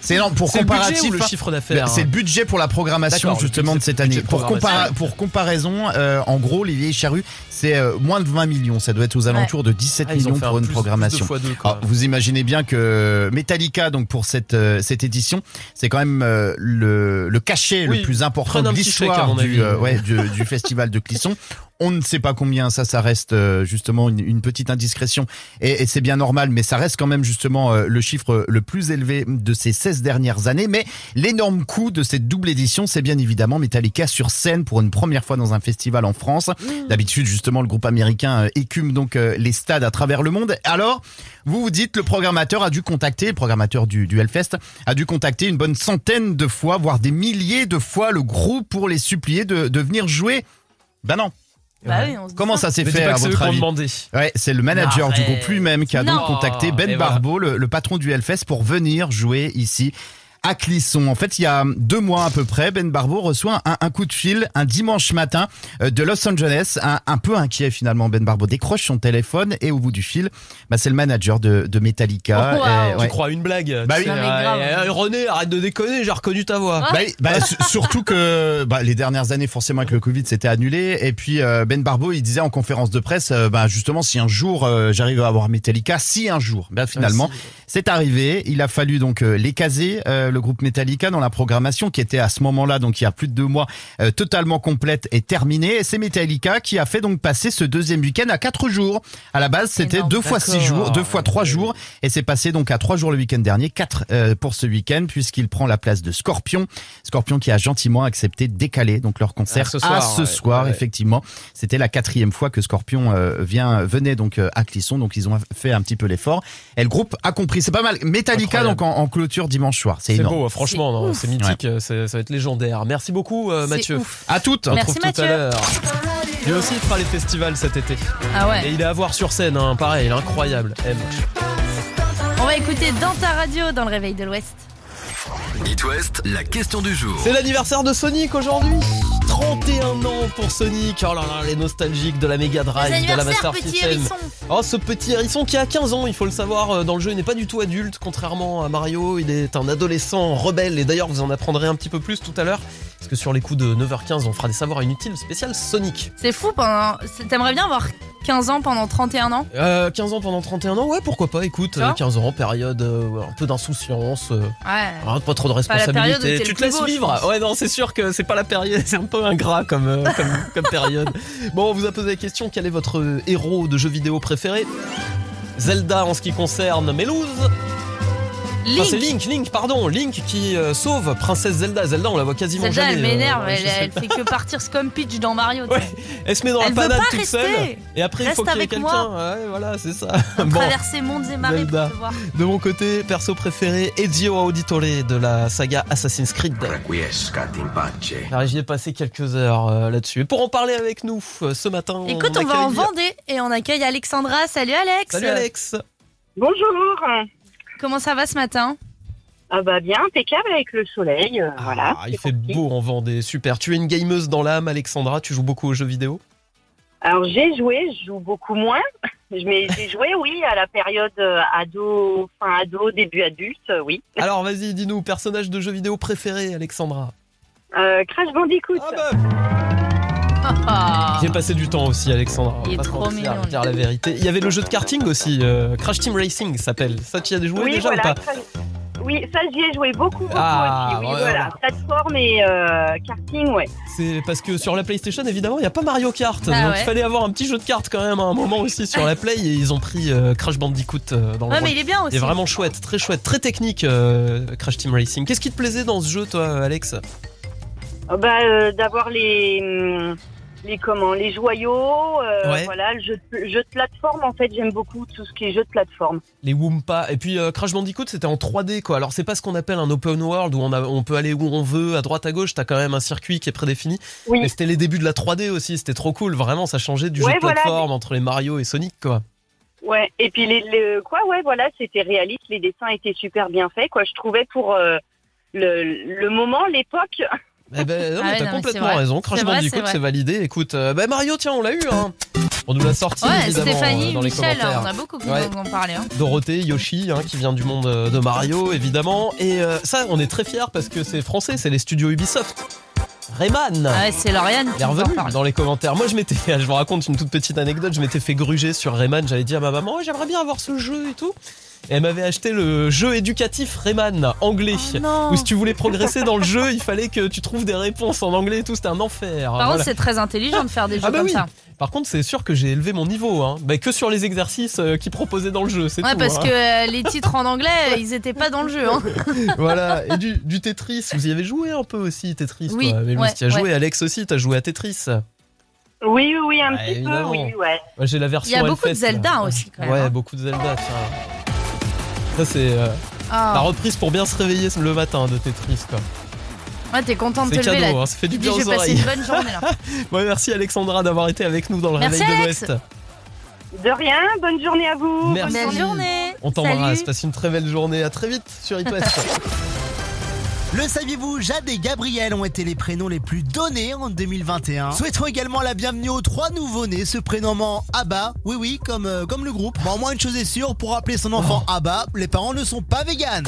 C'est énorme pour le comparatif. le hein. chiffre d'affaires C'est le budget pour la programmation justement de cette année. Pour, programmation. compara- pour comparaison, euh, en gros, les vieilles charrues, c'est euh, moins de 20 millions. Ça doit être aux alentours de 17 Ah, millions pour un une plus- programmation. plus deux. Alors, vous imaginez bien que Metallica, donc pour cette euh, cette édition, c'est quand même euh, le, le cachet Oui, le plus important de l'histoire mon du, avis. euh, ouais, du, du festival de Clisson. On ne sait pas combien, ça, ça reste euh, justement une, une petite indiscrétion et, et c'est bien normal, mais ça reste quand même justement euh, le chiffre le plus élevé de ces 16 dernières années. Mais l'énorme coût de cette double édition, c'est bien évidemment Metallica sur scène pour une première fois dans un festival en France. D'habitude, justement, le groupe américain euh, écume donc les stades à travers le monde. Alors, vous vous dites, le programmateur a dû contacter, le programmateur du, du Hellfest, a dû contacter une bonne centaine de fois, voire des milliers de fois le groupe pour les supplier de, de venir jouer. Ben non. Bah oui, on se dit Comment ça s'est Mais dis fait pas à que c'est eux votre qui ont avis demandé. Ouais, c'est le manager du Arrête. groupe lui-même qui a Non. donc contacté Ben Et voilà. Barbeau, le, le patron du Hellfest, pour venir jouer ici à Clisson. En fait, il y a deux mois à peu près, Ben Barbeau reçoit un, un coup de fil un dimanche matin euh, de Los Angeles, un, un peu inquiet finalement. Ben Barbeau décroche son téléphone et au bout du fil, bah, c'est le manager de, de Metallica. Oh, wow. Et, Tu crois une blague Bah oui. euh, euh, René, arrête de déconner, j'ai reconnu ta voix. Bah, bah, su- surtout que bah, les dernières années, forcément, avec le Covid, c'était annulé. Et puis euh, Ben Barbeau, il disait en conférence de presse, euh, bah, justement, si un jour euh, j'arrive à avoir Metallica, si un jour, bah, finalement, Ah, c'est arrivé. Il a fallu donc euh, les caser, euh, le groupe Metallica, dans la programmation qui était à ce moment-là, donc il y a plus de deux mois, euh, totalement complète et terminée. Et c'est Metallica qui a fait donc passer ce deuxième week-end à quatre jours. À la base, c'était deux fois six jours, deux fois trois jours, et c'est passé donc à trois jours le week-end dernier, quatre euh, pour ce week-end, puisqu'il prend la place de Scorpion. Scorpion qui a gentiment accepté de décaler donc leur concert Ah, ce à soir, ce ouais. soir, Ouais. effectivement. C'était la quatrième fois que Scorpion euh, vient venait donc euh, à Clisson, donc ils ont fait un petit peu l'effort. Et le groupe a compris, c'est pas mal. Metallica Incroyable. donc en, en clôture dimanche soir, c'est C'est beau, franchement, C'est mythique, c'est- ça va être légendaire. Merci beaucoup euh, Mathieu. ouf. À toutes. On se Merci, retrouve tout à Mathieu. l'heure. Lui aussi il fera les festivals cet été. Ah ouais. Et il est à voir sur scène, hein, pareil, il est incroyable. M. On va écouter dans ta radio dans le réveil de l'Ouest. It West, la question du jour. C'est l'anniversaire de Sonic aujourd'hui 31 ans pour Sonic. Oh là là, les nostalgiques de la Mega Drive, de la Master petit System. hérisson. Oh ce petit hérisson qui a 15 ans, il faut le savoir, euh, dans le jeu il n'est pas du tout adulte, contrairement à Mario, il est un adolescent rebelle et d'ailleurs vous en apprendrez un petit peu plus tout à l'heure, parce que sur les coups de 9h15 on fera des savoirs inutiles spécial Sonic. C'est fou pendant. T'aimerais bien avoir 15 ans pendant 31 ans? Euh, 15 ans pendant 31 ans, ouais pourquoi pas, écoute, Tu vois euh, 15 ans, période euh, un peu d'insouciance, euh, Ouais. Ah, pas trop de responsabilité. Tu te laisses beau, vivre. Ouais, non, c'est sûr que c'est pas la période. C'est un peu ingrat comme, comme, comme période. Bon, on vous a posé la question quel est votre héros de jeu vidéo préféré? Zelda en ce qui concerne Mélouse. Enfin, c'est Link, Link, pardon, Link qui euh, sauve Princesse Zelda. Zelda, on la voit quasiment Zelda, jamais. elle euh, m'énerve, dans elle, elle Zelda. fait que partir comme Peach dans Mario. Ouais. Elle se met dans Elle la panade toute rester. seule. Et après, il Reste faut qu'il y ait avec quelqu'un. moi. Ouais, voilà, c'est ça. Bon. Traverser mondes et marées Zelda. pour te voir. De mon côté, perso préféré, Ezio Auditore de la saga Assassin's Creed. Alors, j'y ai passé quelques heures euh, là-dessus. Et pour en parler avec nous euh, ce matin, Écoute, on va en Vendée et on accueille Alexandra. Salut Alex. Salut Alex. Bonjour. Comment ça va ce matin Ah bah bien, impeccable avec le soleil. euh, voilà. Ah, il c'est fait beau en Vendée, super. Tu es une gameuse dans l'âme, Alexandra. Tu joues beaucoup aux jeux vidéo Alors j'ai joué, je joue beaucoup moins. Mais j'ai joué, oui, à la période euh, ado, fin ado, début adulte, euh, oui. Alors vas-y, dis-nous, personnage de jeu vidéo préféré, Alexandra Euh, Crash Bandicoot. Ah bah Ah. J'ai passé du temps aussi, va Il est pas trop mignon, dire la vérité. Il y avait le jeu de karting aussi, euh, Crash Team Racing s'appelle. Ça, tu y as joué oui, déjà voilà. ou pas Oui, ça j'y ai joué beaucoup, beaucoup Ah, aussi. Oui, ouais, voilà, plateforme et euh, karting, ouais. C'est parce que sur la PlayStation, évidemment, il n'y a pas Mario Kart. Ah donc ouais. il fallait avoir un petit jeu de cartes quand même à un moment aussi sur la Play et ils ont pris euh, Crash Bandicoot euh, dans le mais il est bien aussi. Il est vraiment chouette, très chouette, très technique euh, Crash Team Racing. Qu'est-ce qui te plaisait dans ce jeu, toi, Alex? Euh, Bah, euh, d'avoir les, hum, les comment, les joyaux, euh, Ouais. voilà, le jeu de, jeu de plateforme. En fait, j'aime beaucoup tout ce qui est jeu de plateforme. Les Wumpa. Et puis euh, Crash Bandicoot, c'était en 3D, quoi. Alors, c'est pas ce qu'on appelle un open world où on, a, on peut aller où on veut, à droite, à gauche. T'as quand même un circuit qui est prédéfini. Oui. Mais c'était les débuts de la 3D aussi. C'était trop cool. Vraiment, ça changeait du Ouais, jeu de voilà. plateforme entre les Mario et Sonic, quoi. Ouais. Et puis les, les- quoi, ouais, voilà, c'était réaliste. Les dessins étaient super bien faits, quoi. Je trouvais pour euh, le, le moment, l'époque. Eh ben, non, Ah mais ouais, t'as complètement raison. Crash Bandicoot, c'est validé. Écoute, euh, bah, Mario, tiens, on l'a eu, hein. On nous l'a sorti, Ouais, évidemment, Stéphanie, euh, dans les Michel, on a beaucoup Ouais. en parlé. Hein. Dorothée, Yoshi, hein, qui vient du monde euh, de Mario, évidemment. Et euh, ça, on est très fiers parce que c'est français, c'est les studios Ubisoft. Rayman Ah ouais, c'est Lauriane il est revenu dans les commentaires. Moi, je m'étais, je vous raconte une toute petite anecdote. Je m'étais fait gruger sur Rayman. J'avais dit à ma maman, Ouais, j'aimerais bien avoir ce jeu et tout. Et elle m'avait acheté le jeu éducatif Rayman anglais. Oh où si tu voulais progresser dans le jeu, il fallait que tu trouves des réponses en anglais et tout. C'était un enfer. Par Voilà. contre, c'est très intelligent de faire des jeux Ah bah comme oui. ça. Par contre, c'est sûr que j'ai élevé mon niveau, hein. Bah, que sur les exercices euh, qu'ils proposaient dans le jeu, c'est Ouais, tout. parce hein. que euh, les titres en anglais, ils étaient pas dans le jeu. Hein. voilà, et du, du Tetris, vous y avez joué un peu aussi, Tetris, Oui, toi. Mais ouais, tu as joué, ouais. Alex aussi, t'as joué à Tetris. Oui, oui, oui, un Ouais, petit évidemment. peu, oui, ouais. Moi, j'ai la Il version y a beaucoup de Zelda là. aussi, quand même. Ouais, hein. beaucoup de Zelda, tiens. Ça, c'est euh, Ah. la reprise pour bien se réveiller le matin de Tetris, quoi. Ouais, t'es content de te lever cadeau, là. hein, ça fait du bien aux oreilles. une bonne journée là. Ouais, merci Alexandra d'avoir été avec nous dans le Merci, réveil de l'Ouest. De rien, bonne journée à vous. Merci. Belle journée. On t'embrasse, passe une très belle journée, à très vite sur It West. Le saviez-vous, Jade et Gabriel ont été les prénoms les plus donnés en 2021. Souhaitons également la bienvenue aux trois nouveaux-nés se prénommant Abba. Oui, oui, comme, euh, comme le groupe. Bon, au moins une chose est sûre, pour appeler son enfant Oh. Abba, les parents ne sont pas véganes.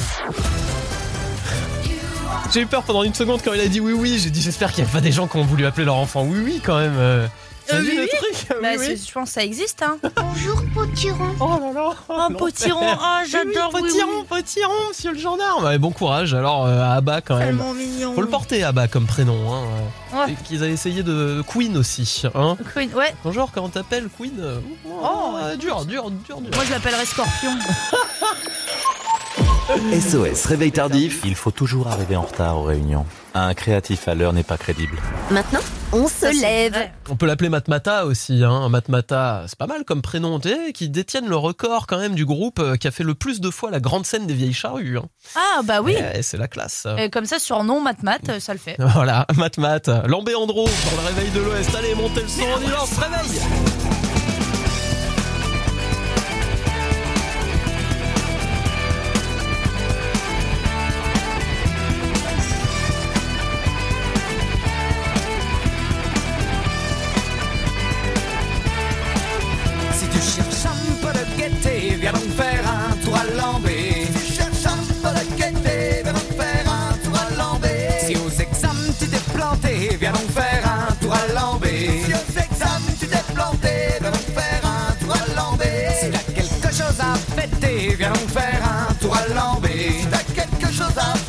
J'ai eu peur pendant une seconde quand il a dit oui oui, j'ai dit j'espère qu'il n'y a pas des gens qui ont voulu appeler leur enfant oui oui quand même. euh. Euh, vu oui, le truc? Bah, Oui, oui. c'est- je pense que ça existe. Hein. Bonjour, potiron. Oh là là Oh, potiron, oh, j'adore. oui, oui, potiron, oui. potiron, monsieur le gendarme Bon courage alors euh, à Abba quand même. Tellement mignon. Faut le porter Abba comme prénom. Hein. Ouais. Et qu'ils avaient essayé de Queen aussi. Hein. Queen, ouais. Bonjour, comment t'appelles Queen? Oh, euh, dur, dur, dur, dur. Moi, je l'appellerais Scorpion. SOS Réveil Tardif. Il faut toujours arriver en retard aux réunions. Un créatif à l'heure n'est pas crédible. Maintenant, on se lève. On peut l'appeler Matmata aussi. Hein. Matmata, c'est pas mal comme prénom. Tu sais, qui détiennent le record quand même du groupe euh, qui a fait le plus de fois la grande scène des vieilles charrues. Hein. Ah, bah oui. Ouais, c'est la classe. Et comme ça, sur nom, mat mat, ça le fait. Voilà, Mat Mat, Lambé Andro pour le réveil de l'Ouest. Allez, montez le son, on y va, on viens faire un tour à l'envers. Si t'as quelque chose à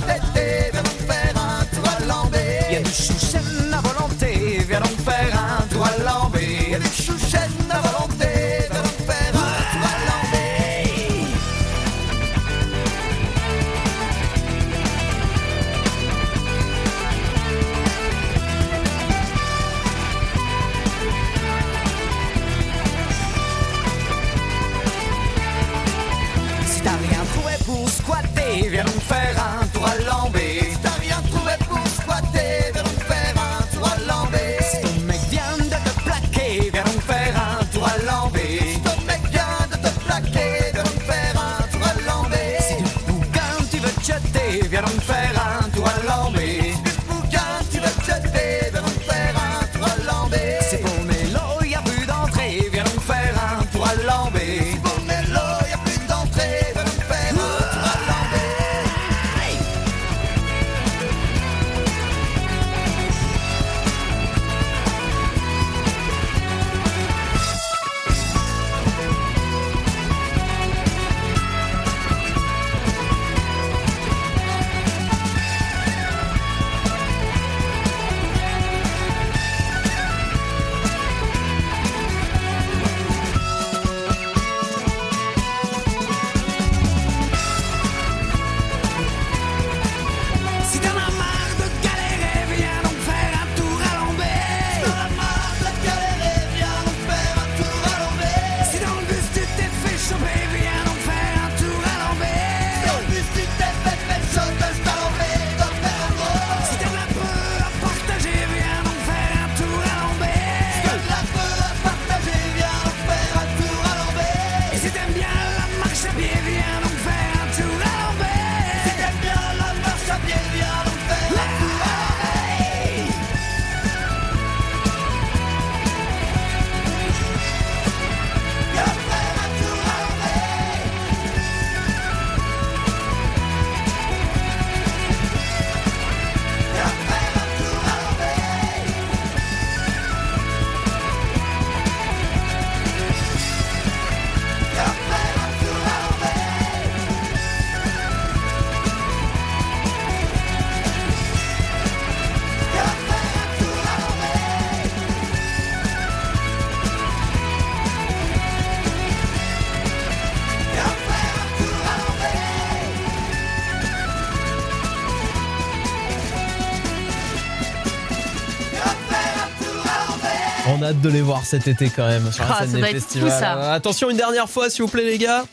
de les voir cet été quand même sur la Ah, scène des festivals. fou, ça. Attention une dernière fois s'il vous plaît les gars.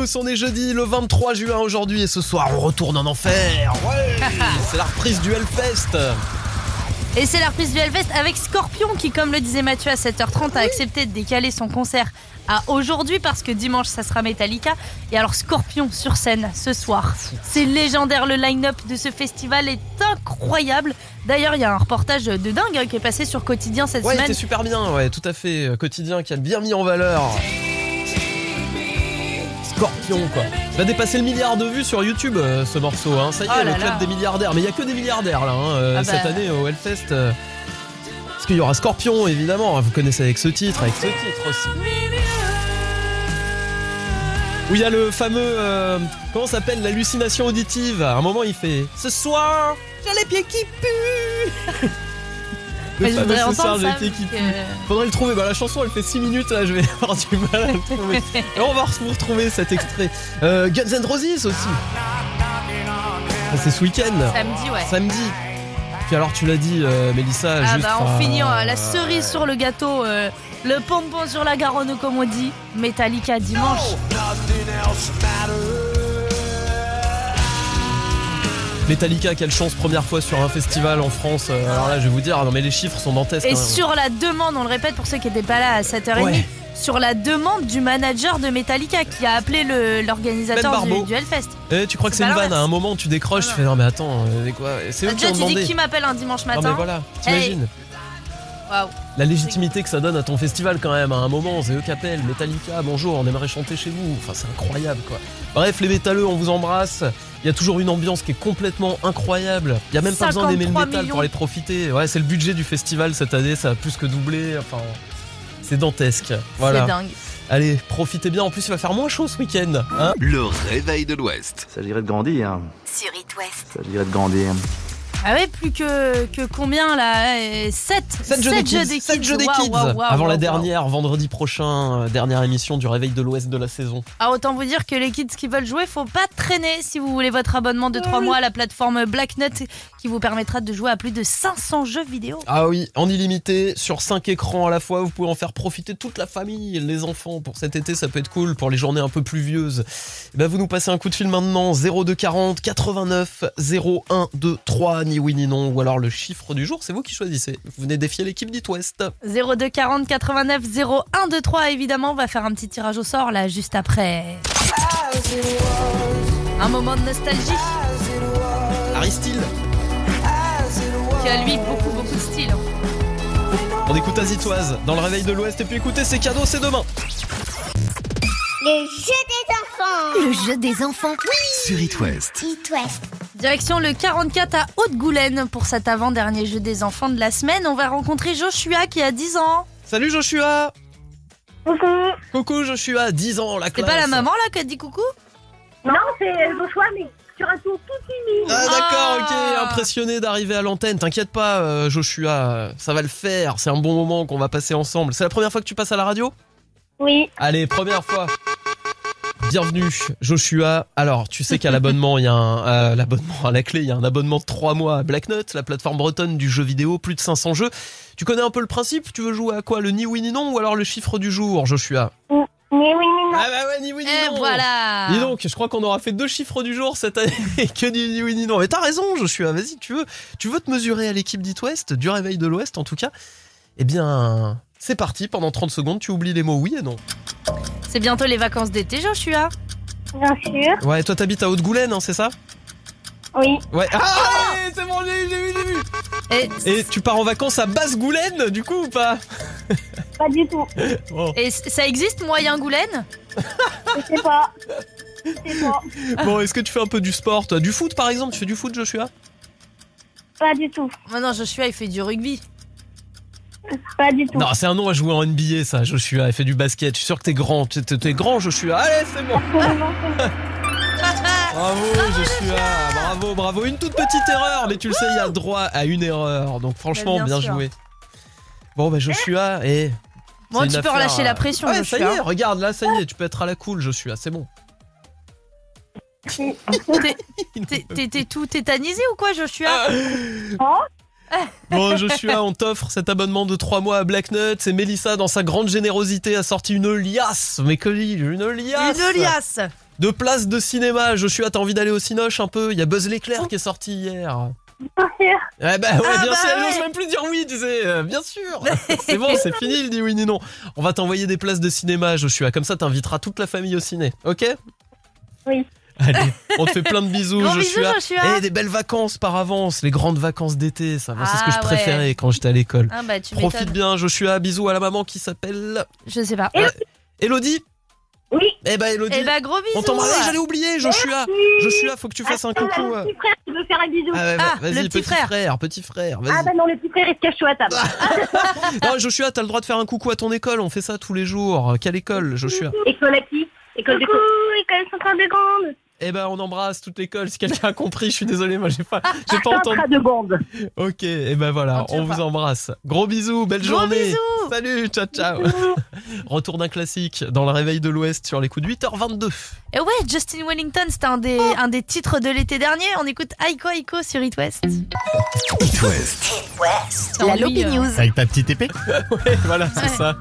Tous, on est jeudi le 23 juin aujourd'hui et ce soir on retourne en enfer. Ouais, c'est la reprise du Hellfest. Et c'est la reprise du Hellfest avec Scorpion qui, comme le disait Mathieu à 7h30, a accepté de décaler son concert à aujourd'hui parce que dimanche ça sera Metallica. Et alors Scorpion sur scène ce soir. C'est légendaire, le line-up de ce festival est incroyable. D'ailleurs, il y a un reportage de dingue hein, qui est passé sur Quotidien cette Ouais, semaine. c'était super bien, ouais, tout à fait. Quotidien qui a bien mis en valeur. Scorpion, quoi. Il a dépassé le milliard de vues sur YouTube, euh, ce morceau. Hein. Ça y est, Oh le club là. des milliardaires. Mais il y a que des milliardaires, là, hein, euh, Ah bah. cette année au Hellfest. euh. Parce qu'il y aura Scorpion, évidemment. hein, Vous connaissez avec ce titre, avec ce titre aussi. Où il y a le fameux. comment s'appelle L'hallucination auditive. À un moment, il fait Ce soir, j'ai les pieds qui puent Mais je voudrais entendre ça, qui Faudrait le trouver. Bah, la chanson, elle fait 6 minutes. Là, je vais avoir du mal à le trouver. Et on va vous retrouver cet extrait. Euh, Guns N' Roses aussi. C'est ce week-end. Samedi, ouais. Samedi. Puis alors, tu l'as dit, euh, Mélissa. Ah juste, bah on finit euh, la cerise sur le gâteau, euh, le pompon sur la Garonne comme on dit, Metallica dimanche. Metallica, quelle chance, première fois sur un festival en France. Euh, alors là, je vais vous dire, non mais les chiffres sont dantesques. Et sur la demande, on le répète pour ceux qui n'étaient pas là à 7h30, Ouais. sur la demande du manager de Metallica qui a appelé l'organisateur Ben du, du Hellfest. Eh, tu crois que C'est une vanne À l'inverse. un moment, tu décroches, tu fais non mais attends, euh, c'est quoi C'est eux qui tu dis qui m'appelle un dimanche Non matin mais voilà, Hey. La légitimité que ça donne à ton festival quand même, à un moment, c'est eux qui appellent, Metallica, bonjour, on aimerait chanter chez vous, enfin c'est incroyable quoi. Bref, les métalleux, on vous embrasse, il y a toujours une ambiance qui est complètement incroyable, il y a même pas besoin d'aimer le 53 métal millions. pour aller profiter, ouais c'est le budget du festival cette année, ça a plus que doublé, enfin c'est dantesque, voilà. C'est dingue. Allez, profitez bien, en plus il va faire moins chaud ce week-end, hein Le réveil de l'Ouest. Ça dirait de grandir. Sur It West. Ça dirait de grandir. Ah ouais, plus que, que combien là 7 7 jeux des kids, sept jeux des kids. avant la dernière, vendredi prochain, euh, dernière émission du réveil de l'Ouest de la saison. Ah, autant vous dire que les kids qui veulent jouer, faut pas traîner si vous voulez votre abonnement de 3 mois à la plateforme Blacknut qui vous permettra de jouer à plus de 500 jeux vidéo. Ah oui, en illimité, sur 5 écrans à la fois, vous pouvez en faire profiter toute la famille, les enfants. Pour cet été, ça peut être cool, pour les journées un peu pluvieuses. Eh ben, vous nous passez un coup de fil maintenant, 0240 89 0123, ni oui ni non, ou alors le chiffre du jour, c'est vous qui choisissez. Vous venez défier l'équipe d'It West. 02 40 89 01 23 évidemment, on va faire un petit tirage au sort là juste après. Un moment de nostalgie Harry Steele, qui a lui beaucoup beaucoup de style. on écoute Azitoise dans le réveil de l'Ouest, et puis écoutez, c'est cadeau, c'est demain. Le jeu des enfants. Le jeu des enfants. Oui. Sur It West. It West. Direction le 44 à Haute-Goulaine pour cet avant-dernier jeu des enfants de la semaine. On va rencontrer Joshua qui a 10 ans. Salut Joshua Coucou. Coucou Joshua, 10 ans, la C'est classe. pas la maman là qui a dit coucou? Non, c'est Joshua, mais sur un tour tout timide. Ah d'accord, Ah. ok, impressionné d'arriver à l'antenne. T'inquiète pas, euh, Joshua, ça va le faire. C'est un bon moment qu'on va passer ensemble. C'est la première fois que tu passes à la radio? Oui. Allez, première fois. Bienvenue, Joshua. Alors, tu sais qu'à l'abonnement, il y a un euh, l'abonnement à la clé, il y a un abonnement de 3 mois à Blacknut, la plateforme bretonne du jeu vidéo, plus de 500 jeux. Tu connais un peu le principe? Tu veux jouer à quoi? Le ni oui ni non ou alors le chiffre du jour, Joshua? Ni oui, ni non. Ah bah ouais, ni oui ni Et non. voilà Dis donc, je crois qu'on aura fait deux chiffres du jour cette année que du ni oui ni non. Mais t'as raison, Joshua, vas-y, tu veux, tu veux te mesurer à l'équipe d'It West, du réveil de l'Ouest en tout cas? Eh bien, c'est parti, pendant 30 secondes, tu oublies les mots oui et non. C'est bientôt les vacances d'été Joshua. Bien sûr. Ouais, toi t'habites à Haute-Goulaine, hein, c'est ça? Oui. Ouais. Ah ouais, c'est bon, j'ai vu, j'ai vu, j'ai vu. Et, Et tu pars en vacances à Basse-Goulaine, du coup, ou pas? Pas du tout. Bon. et ça existe moyen Goulaine Je sais pas. Je sais pas. Bon, est-ce que tu fais un peu du sport, toi? Du foot, par exemple? Tu fais du foot, Joshua? Pas du tout. Maintenant Joshua il fait du rugby. Pas du tout. Non, c'est un nom à jouer en NBA, ça, Joshua. Elle fait du basket. Je suis sûr que t'es grand. T'es- grand, Joshua. Allez, c'est bon. Bravo, Joshua. Bravo, bravo. Une toute petite erreur, mais tu le sais, il y a droit à une erreur. Donc, franchement, bien joué. Bon, bah, Joshua, et. Bon, tu peux relâcher la pression, Ouais, ça y Joshua. est, regarde, là, ça y est, tu peux être à la cool, Joshua. C'est bon. T'es- tout tétanisé ou quoi, Joshua? Bon, Joshua, on t'offre cet abonnement de 3 mois à Black Nuts et Mélissa, dans sa grande générosité, a sorti une liasse. Mais que une liasse Une liasse De places de cinéma. Joshua, t'as envie d'aller au Cinoche un peu? Il y a Buzz l'éclair qui est sorti hier. Eh bah ouais, Ah bien bah sûr, ouais. n'ose même plus dire oui, tu sais, euh, bien sûr. c'est bon, c'est fini, il dit oui ni non. On va t'envoyer des places de cinéma, Joshua. Comme ça, t'inviteras toute la famille au ciné, ok? Oui. Allez, on te fait plein de bisous, Gros bisous, Joshua. Joshua. Et des belles vacances par avance, les grandes vacances d'été, ça. Moi, c'est ce que Ah, je préférais quand j'étais à l'école. Ah bah Profite bien, Joshua. Bisous à la maman qui s'appelle. Je sais pas. Euh, Elodie Oui. Eh bah, Elodie. Eh bah gros bisous On t'embrasse. Eh, J'allais oublier, Joshua. Joshua, faut que tu fasses un Ah, coucou. Le euh. petit frère qui veut faire un bisou. Ah, ouais, Ah, vas-y, petit frère. petit frère, Ah bah non, le petit frère il se cache sous la table. Non, Joshua, t'as le droit de faire un coucou à ton école, on fait ça tous les jours. Quelle école, Joshua? École à qui? École de Coucou, école centrale de Grande. Eh ben, on embrasse toute l'école. Si quelqu'un a compris, je suis désolé, moi j'ai pas, j'ai pas Centre entendu. de bande. Ok, et ben voilà, On tire on vous pas. embrasse. Gros bisous, belle Gros journée. bisous. Salut, ciao ciao. Retour d'un classique dans le réveil de l'Ouest sur les coups de 8h22. Et ouais, Justin Wellington, c'était un des, un des titres de l'été dernier. On écoute Aiko Aiko sur It West. It West. C'est La Lopi euh, News. Avec ta petite épée Ouais, voilà, c'est Ouais. ça.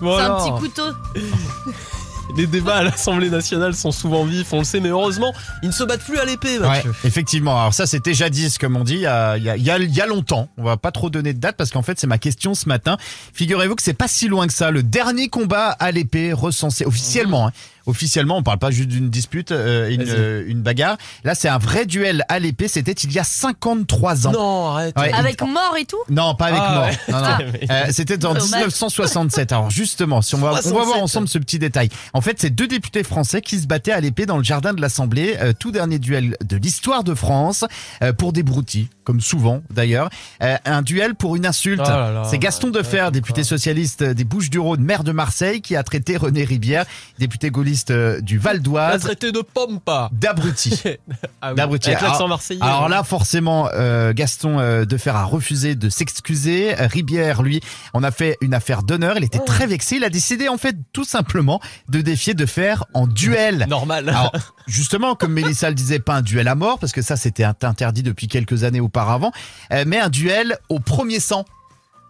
Bon C'est un petit couteau. les débats à l'Assemblée nationale sont souvent vifs, on le sait, mais heureusement, ils ne se battent plus à l'épée, Ouais, effectivement. Alors ça, c'était jadis, comme on dit, il y a longtemps. On va pas trop donner de date parce qu'en fait, c'est ma question ce matin. Figurez-vous que c'est pas si loin que ça. Le dernier combat à l'épée recensé officiellement. hein. Officiellement, on parle pas juste d'une dispute, euh, une, euh, une bagarre. Là, c'est un vrai duel à l'épée. C'était il y a 53 ans. Non, arrête. Ouais, Avec mort et tout? Non, pas avec Ah, mort. ouais. Non, non. Ah, Euh, C'était en Dommage. 1967. Alors justement, si on va, on va 67. voir ensemble ce petit détail. En fait, c'est deux députés français qui se battaient à l'épée dans le jardin de l'Assemblée. Euh, tout dernier duel de l'histoire de France euh, pour des broutilles, comme souvent d'ailleurs. Euh, un duel pour une insulte. Oh c'est Gaston Defer, député socialiste des Bouches-du-Rhône, maire de Marseille, qui a traité René Ribière, député gaulliste euh, du Val La d'Oise, traité de pomme pas. d'abruti. Ah oui. D'abruti. Avec l'accent Alors- marseillais. Alors là, forcément, euh, Gaston euh, Defer a refusé de s'excuser. Euh, Ribière, lui, on a fait une affaire d'honneur. Il était très vexé. Il a décidé, en fait, tout simplement, de défier Defer en duel. Normal. Alors, justement, comme Mélissa le disait, pas un duel à mort, parce que ça, c'était un- interdit depuis quelques années auparavant, euh, mais un duel au premier sang.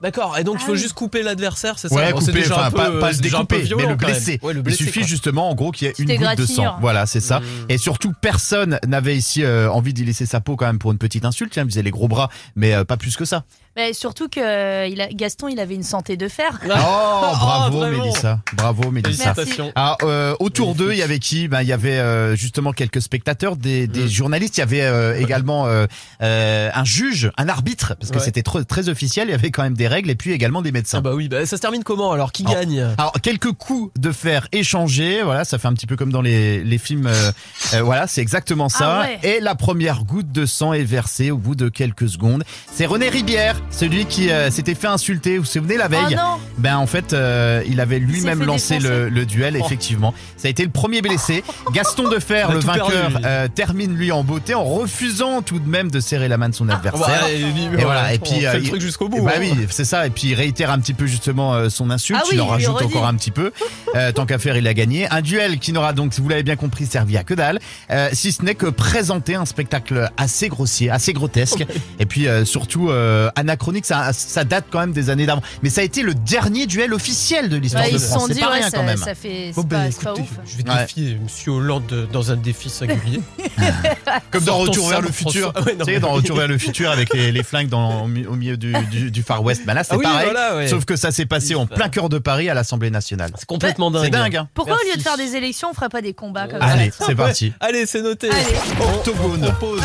D'accord, et donc il Ah faut juste couper l'adversaire, c'est ça Ouais, couper, déjà enfin, un peu, pas, pas euh, le c'est déjà un peu découper, mais violent, le quand même. blesser. Ouais, le Il blesser, suffit quoi. justement, en gros, qu'il y ait une goutte de sang. égratignure. Voilà, c'est ça. Mmh. Et surtout, personne n'avait ici euh, envie d'y laisser sa peau quand même pour une petite insulte. Tiens, il faisait les gros bras, mais euh, pas plus que ça. Mais surtout que euh, il a, Gaston, il avait une santé de fer. Oh, bravo vraiment. Mélissa. Bravo Mélissa. Félicitations. Alors, euh, autour d'eux, il y avait qui? Ben, Il y avait euh, justement quelques spectateurs, des, des Mm. journalistes. Il y avait euh, également euh, euh, un juge, un arbitre, parce que Ouais. c'était très, très officiel. Il y avait quand même des règles et puis également des médecins. Ah bah oui, bah ça se termine comment alors? Qui Alors, gagne? Alors quelques coups de fer échangés, voilà, ça fait un petit peu comme dans les, les films, euh, euh, voilà, c'est exactement ça. Ah ouais. Et la première goutte de sang est versée au bout de quelques secondes. C'est René Ribière, celui qui euh, s'était fait insulter. Vous vous souvenez la veille non Ben en fait, euh, il avait lui-même fait lancé défoncer. le, le duel. Oh. Effectivement, ça a été le premier blessé. Gaston Defer, a le tout perdu, vainqueur, lui. euh, termine lui en beauté en refusant tout de même de serrer la main de son adversaire. Ouais, et, Et voilà, et puis, on fait euh, le il- truc jusqu'au bout. Bah hein. oui, c'est ça. Et puis il réitère un petit peu justement euh, son insulte. Ah oui, il en il lui rajoute redit. encore un petit peu. Euh, tant qu'à faire, il a gagné. Un duel qui n'aura donc, si vous l'avez bien compris, servi à que dalle. euh, si ce n'est que présenter un spectacle assez grossier, assez grotesque. Et puis euh, surtout euh, anachronique. Ça, ça date quand même des années d'avant. Mais ça a été le dernier duel officiel de l'histoire Ouais, de France. sont C'est pas ouais, rien ça, quand même. ça fait. Bon bah pas, c'est pas écoutez, ouf. je vais Ouais. défier Monsieur Hollande de- dans un défi singulier. Comme dans Retour vers le futur. Ouais, non, tu sais, dans Retour vers le futur avec les, les flingues dans, au mi- au milieu du, du, du Far West. Bah là, c'est Ah oui, pareil. voilà, ouais. Sauf que ça s'est passé en plein cœur de Paris à l'Assemblée nationale. C'est complètement dingue. C'est dingue, hein. Pourquoi au lieu de faire des élections, on ferait pas des combats comme Allez, ça c'est parti. Allez, c'est noté. Allez. Octogone. On ouais.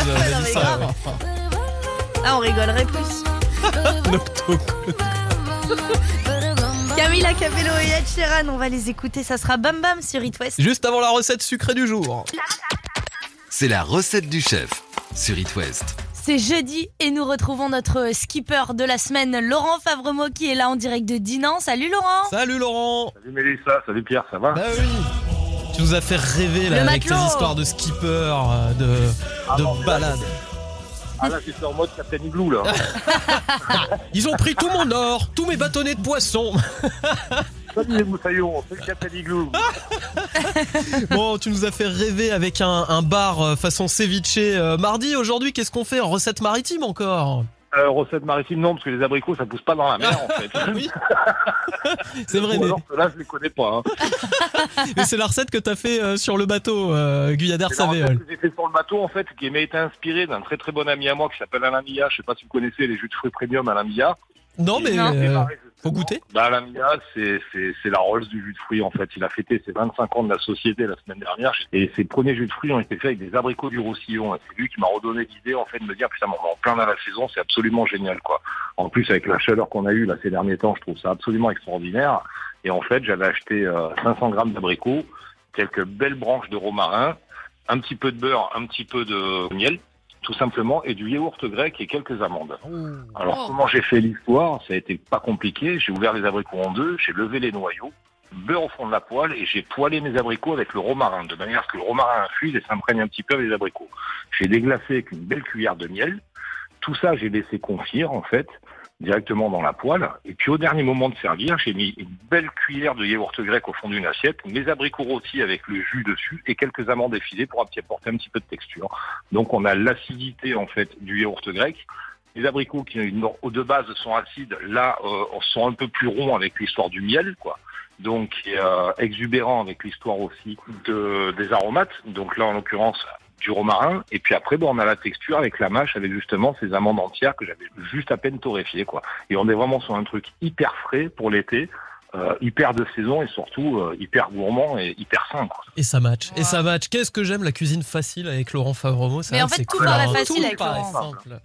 Ah, on rigolerait plus. Camila Cabello et Ed Sheeran, on va les écouter. Ça sera Bam Bam sur It West. Juste avant la recette sucrée du jour. C'est la recette du chef sur It West. C'est jeudi et nous retrouvons notre skipper de la semaine, Laurent Favremo, qui est là en direct de Dinan. Salut Laurent Salut Laurent Salut Mélissa, salut Pierre, ça va? Bah oui Tu nous as fait rêver là Le avec tes matelot. histoires de skipper, euh, de, Ah de non, mais- balades. Ah là, j'étais en mode Captain Igloo là. Ils ont pris tout mon or, tous mes bâtonnets de poisson. Salut les moussaillons, c'est le Captain Igloo. Bon, tu nous as fait rêver avec un, un bar euh, façon ceviche euh, mardi. Aujourd'hui, qu'est-ce qu'on fait Recette maritime encore? Euh, recette maritime, non, parce que les abricots ça pousse pas dans la mer en fait. Oui. C'est vrai, mais, là, je les connais pas. Hein. mais c'est la recette que t'as fait euh, sur le bateau, euh, Guyadère Savéol. j'ai fait sur le bateau en fait, qui m'a été inspiré d'un très très bon ami à moi qui s'appelle Alain Milla. Je sais pas si vous connaissez les jus de fruits premium Alain Milla. Non, mais euh, faut goûter. Bah, Alain Milla, c'est la Rolls du jus de fruits en fait. Il a fêté ses 25 ans de la société la semaine dernière et ses premiers jus de fruits ont été faits avec des abricots du Roussillon. Et c'est lui qui m'a redonné l'idée en fait de me dire putain, on est en plein dans la saison, c'est absolument génial quoi. En plus avec la chaleur qu'on a eue là ces derniers temps, je trouve ça absolument extraordinaire. Et en fait, j'avais acheté euh, 500 grammes d'abricots, quelques belles branches de romarin, un petit peu de beurre, un petit peu de miel, tout simplement, et du yaourt grec et quelques amandes. Alors Oh. comment j'ai fait l'histoire Ça a été pas compliqué. J'ai ouvert les abricots en deux, j'ai levé les noyaux, beurre au fond de la poêle et j'ai poêlé mes abricots avec le romarin, de manière à ce que le romarin infuse et s'imprègne un petit peu avec les abricots. J'ai déglacé avec une belle cuillère de miel. Tout ça, j'ai laissé confire en fait directement dans la poêle. Et puis au dernier moment de servir, j'ai mis une belle cuillère de yaourt grec au fond d'une assiette, mes abricots rôtis avec le jus dessus et quelques amandes effilées pour apporter un petit peu de texture. Donc on a l'acidité en fait du yaourt grec. Les abricots qui de base sont acides, là euh, sont un peu plus ronds avec l'histoire du miel, quoi. Donc euh, exubérant avec l'histoire aussi de, des aromates. Donc là en l'occurrence du romarin. Et puis après, bon, on a la texture avec la mâche, avec justement ces amandes entières que j'avais juste à peine torréfiées, quoi. Et on est vraiment sur un truc hyper frais pour l'été. Euh, hyper de saison et surtout euh, hyper gourmand et hyper sain. Quoi. Et ça match. Et ça match. Qu'est-ce que j'aime la cuisine facile avec Laurent Favremo. Mais en c'est fait, tout cool, paraît hein. facile Tout avec Laurent. simple.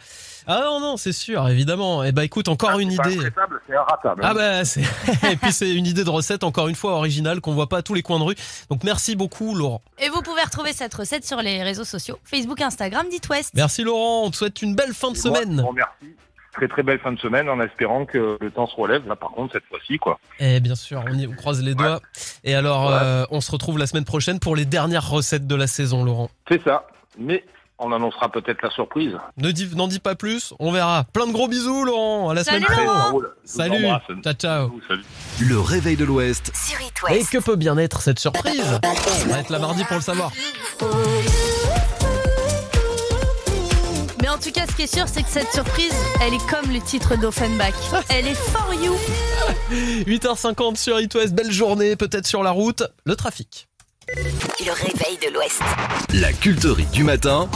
Ah non, non, c'est sûr, évidemment. Et bah écoute, encore une C'est pas idée. c'est inratable. Ah bah c'est et puis c'est une idée de recette encore une fois originale qu'on voit pas à tous les coins de rue. Donc merci beaucoup Laurent. Et vous pouvez retrouver cette recette sur les réseaux sociaux Facebook, Instagram, Dit West. Merci Laurent, on te souhaite une belle fin de Et moi, je semaine. vous remercie. Très très belle fin de semaine en espérant que le temps se relève là par contre cette fois-ci quoi. Et bien sûr, on, y, on croise les doigts. Et alors Ouais. euh, on se retrouve la semaine prochaine pour les dernières recettes de la saison Laurent. C'est ça. Mais on annoncera peut-être la surprise. Ne dis n'en dis pas plus, on verra. Plein de gros bisous Laurent, à la Salut, semaine prochaine. Salut. Ciao ciao. Salut. Le réveil de l'Ouest. Et que peut bien être cette surprise? On va être là mardi pour le savoir. En tout cas, ce qui est sûr, c'est que cette surprise, elle est comme le titre d'Offenbach. Elle est for you. 8h50 sur It West, belle journée, peut-être sur la route, le trafic. Le réveil de l'Ouest. La culterie du matin.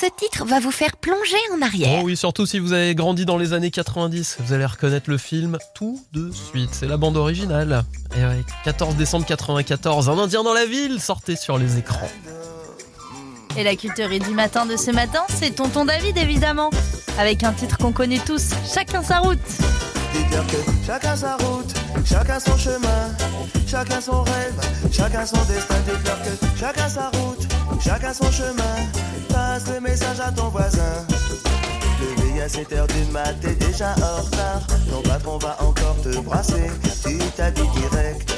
Ce titre va vous faire plonger en Oh arrière. oui, surtout si vous avez grandi dans les années 90, vous allez reconnaître le film tout de suite. C'est la bande originale. Et ouais, 14 décembre 94, un Indien dans la ville sortait sur les écrans. Et la culterie du matin de ce matin, c'est Tonton David, évidemment. Avec un titre qu'on connaît tous, Chacun sa route. Dites-leur que chacun sa route, chacun son chemin, chacun son rêve, chacun son destin. Dites-leur que chacun sa route, chacun son chemin. Passe le message à ton voisin. Levé à 7 heures du mat, t'es déjà en retard. Ton patron va encore te brasser. Tu t'habilles direct.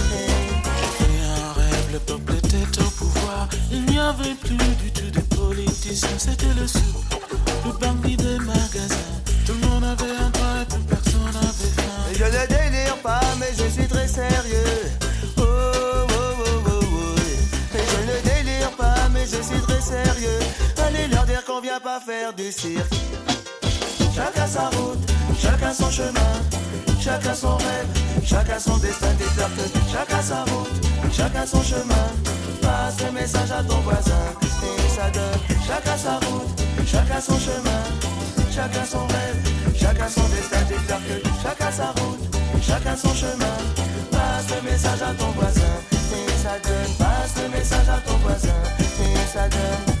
Le peuple était au pouvoir. Il n'y avait plus du tout de politiciens, c'était le sou, le bandit des magasins. Tout le monde avait un droit et plus personne n'avait faim. Je ne délire pas, mais je suis très sérieux. Oh, oh, oh, oh, oh. Et je ne délire pas, mais je suis très sérieux. Allez leur dire qu'on vient pas faire du cirque. Chacun sa route, chacun son chemin, chacun son rêve, chacun son destin. Dites-leur que chacun sa route, chacun son chemin. Passe le message à ton voisin et ça donne. Chacun sa route, chacun son chemin, chacun son rêve, Chacun son destin, déclare que chacun sa route, chacun son chemin. Passe le message à ton voisin, et ça donne. Passe le message à ton voisin, et ça donne.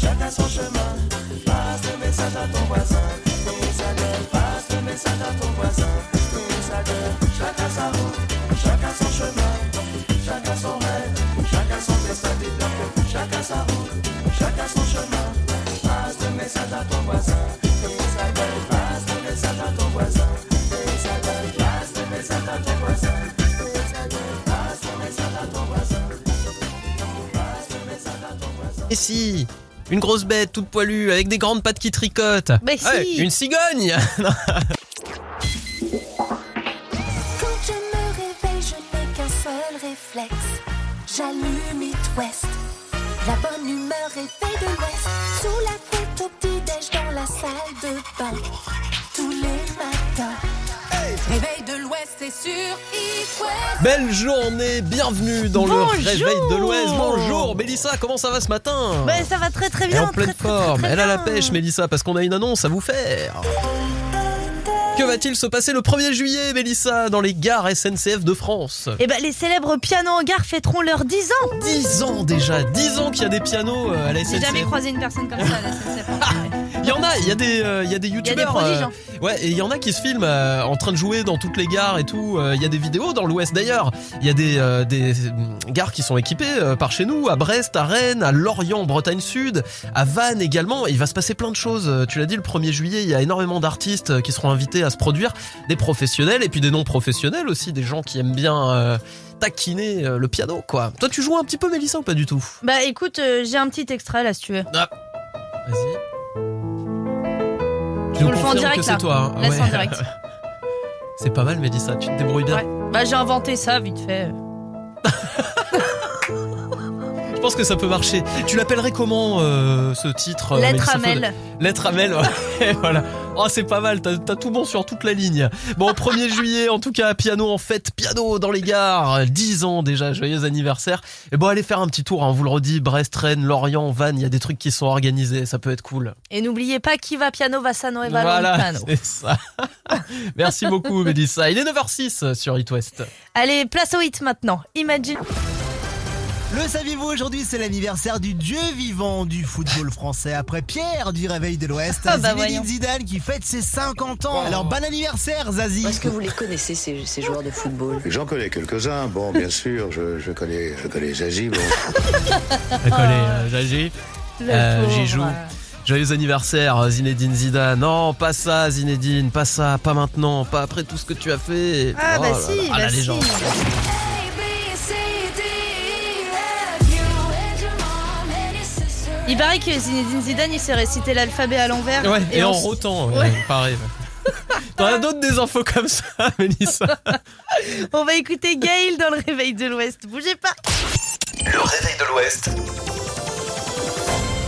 Chacun son chemin. Passe le message à ton voisin, donne. Passe le message à ton voisin, donne. Chacun sa route, chacun son chemin, chacun son rêve, chacun son destin. Chacun sa route, chacun son chemin. Passe le message à ton voisin, donne. Passe le message à ton voisin, donne. Passe le message à ton voisin. Passe le message à ton voisin. Et si une grosse bête toute poilue avec des grandes pattes qui tricotent. Mais si. Ouais, une cigogne Quand je me réveille, je n'ai qu'un seul réflexe. J'allume It West. La bonne humeur réveille de l'Ouest. Sous la couette au petit-déj dans la salle de bain. Tous les matins. Réveil de l'Ouest, c'est sur It West. Belle journée, bienvenue dans Bonjour. le réveil de l'Ouest. Bonjour Mélissa, comment ça va ce matin Ouais, ça va très très Elle est bien. en pleine très, forme, très, très elle a la pêche Mélissa parce qu'on a une annonce à vous faire. Que va-t-il se passer le 1er juillet Mélissa dans les gares SNCF de France? Et ben les célèbres pianos en gare fêteront leurs 10 ans. 10 ans déjà, 10 ans qu'il y a des pianos euh, à la J'ai SNCF. jamais croisé une personne comme ça à la SNCF. Il y en a, il y a des, euh, il y a des youtubeurs. prodiges, hein. ouais, et il y en a qui se filment euh, en train de jouer dans toutes les gares et tout. Euh, Il y a des vidéos dans l'Ouest d'ailleurs. Il y a des, euh, des euh, gares qui sont équipées euh, par chez nous, à Brest, à Rennes, à Lorient, en Bretagne Sud, à Vannes également. Il va se passer plein de choses. Euh, Tu l'as dit, le 1er juillet, il y a énormément d'artistes euh, qui seront invités à se produire, des professionnels et puis des non professionnels aussi, des gens qui aiment bien. euh, taquiner euh, le piano quoi. Toi tu joues un petit peu Mélissa ou pas du tout? Bah écoute, euh, j'ai un petit extrait là si tu veux. Ah. Vas-y. Je vous le fais en direct c'est là. toi. hein. Laisse Ouais. en direct. C'est pas mal, Mélissa, tu te débrouilles bien. Ouais. Bah j'ai inventé ça vite fait. Je pense que ça peut marcher. Tu l'appellerais comment euh, ce titre euh, Lettre à. Faudrait- Lettre à mail, ouais, voilà. Oh, c'est pas mal, t'as tout bon sur toute la ligne. Bon, 1er juillet, en tout cas, piano en fête, piano dans les gares, 10 ans déjà, joyeux anniversaire. Et bon, allez faire un petit tour, hein, on vous le redit, Brest, Rennes, Lorient, Vannes, il y a des trucs qui sont organisés, ça peut être cool. Et n'oubliez pas qui va piano va sano et va Voilà, c'est ça. Merci beaucoup, Mélissa. Il est 9h06 sur It West. Allez, place au hit maintenant. Imagine. Le saviez-vous aujourd'hui c'est l'anniversaire du dieu vivant du football français après Pierre du réveil de l'Ouest Ah bah Zinedine voyons. Zidane qui fête ses 50 ans. Alors bon anniversaire Zazie. Est-ce que vous les connaissez, ces, ces joueurs de football? J'en connais quelques-uns. Bon, bien sûr, je, je connais, je connais Zazie. Bon. Je connais euh, Jagi. Le Euh, pauvre. J'y joue. Joyeux anniversaire Zinedine Zidane. Non, pas ça Zinedine, pas ça, pas maintenant, pas après tout ce que tu as fait. Ah Oh bah là si, là, ah, bah la si. légende. Il paraît que Zinedine Zidane il s'est récité l'alphabet à l'envers. Ouais, et, en rotant, ouais, Ouais. pareil. T'en as d'autres des infos comme ça, Mélissa On va écouter Gaël dans le réveil de l'Ouest. Bougez pas. Le réveil de l'Ouest.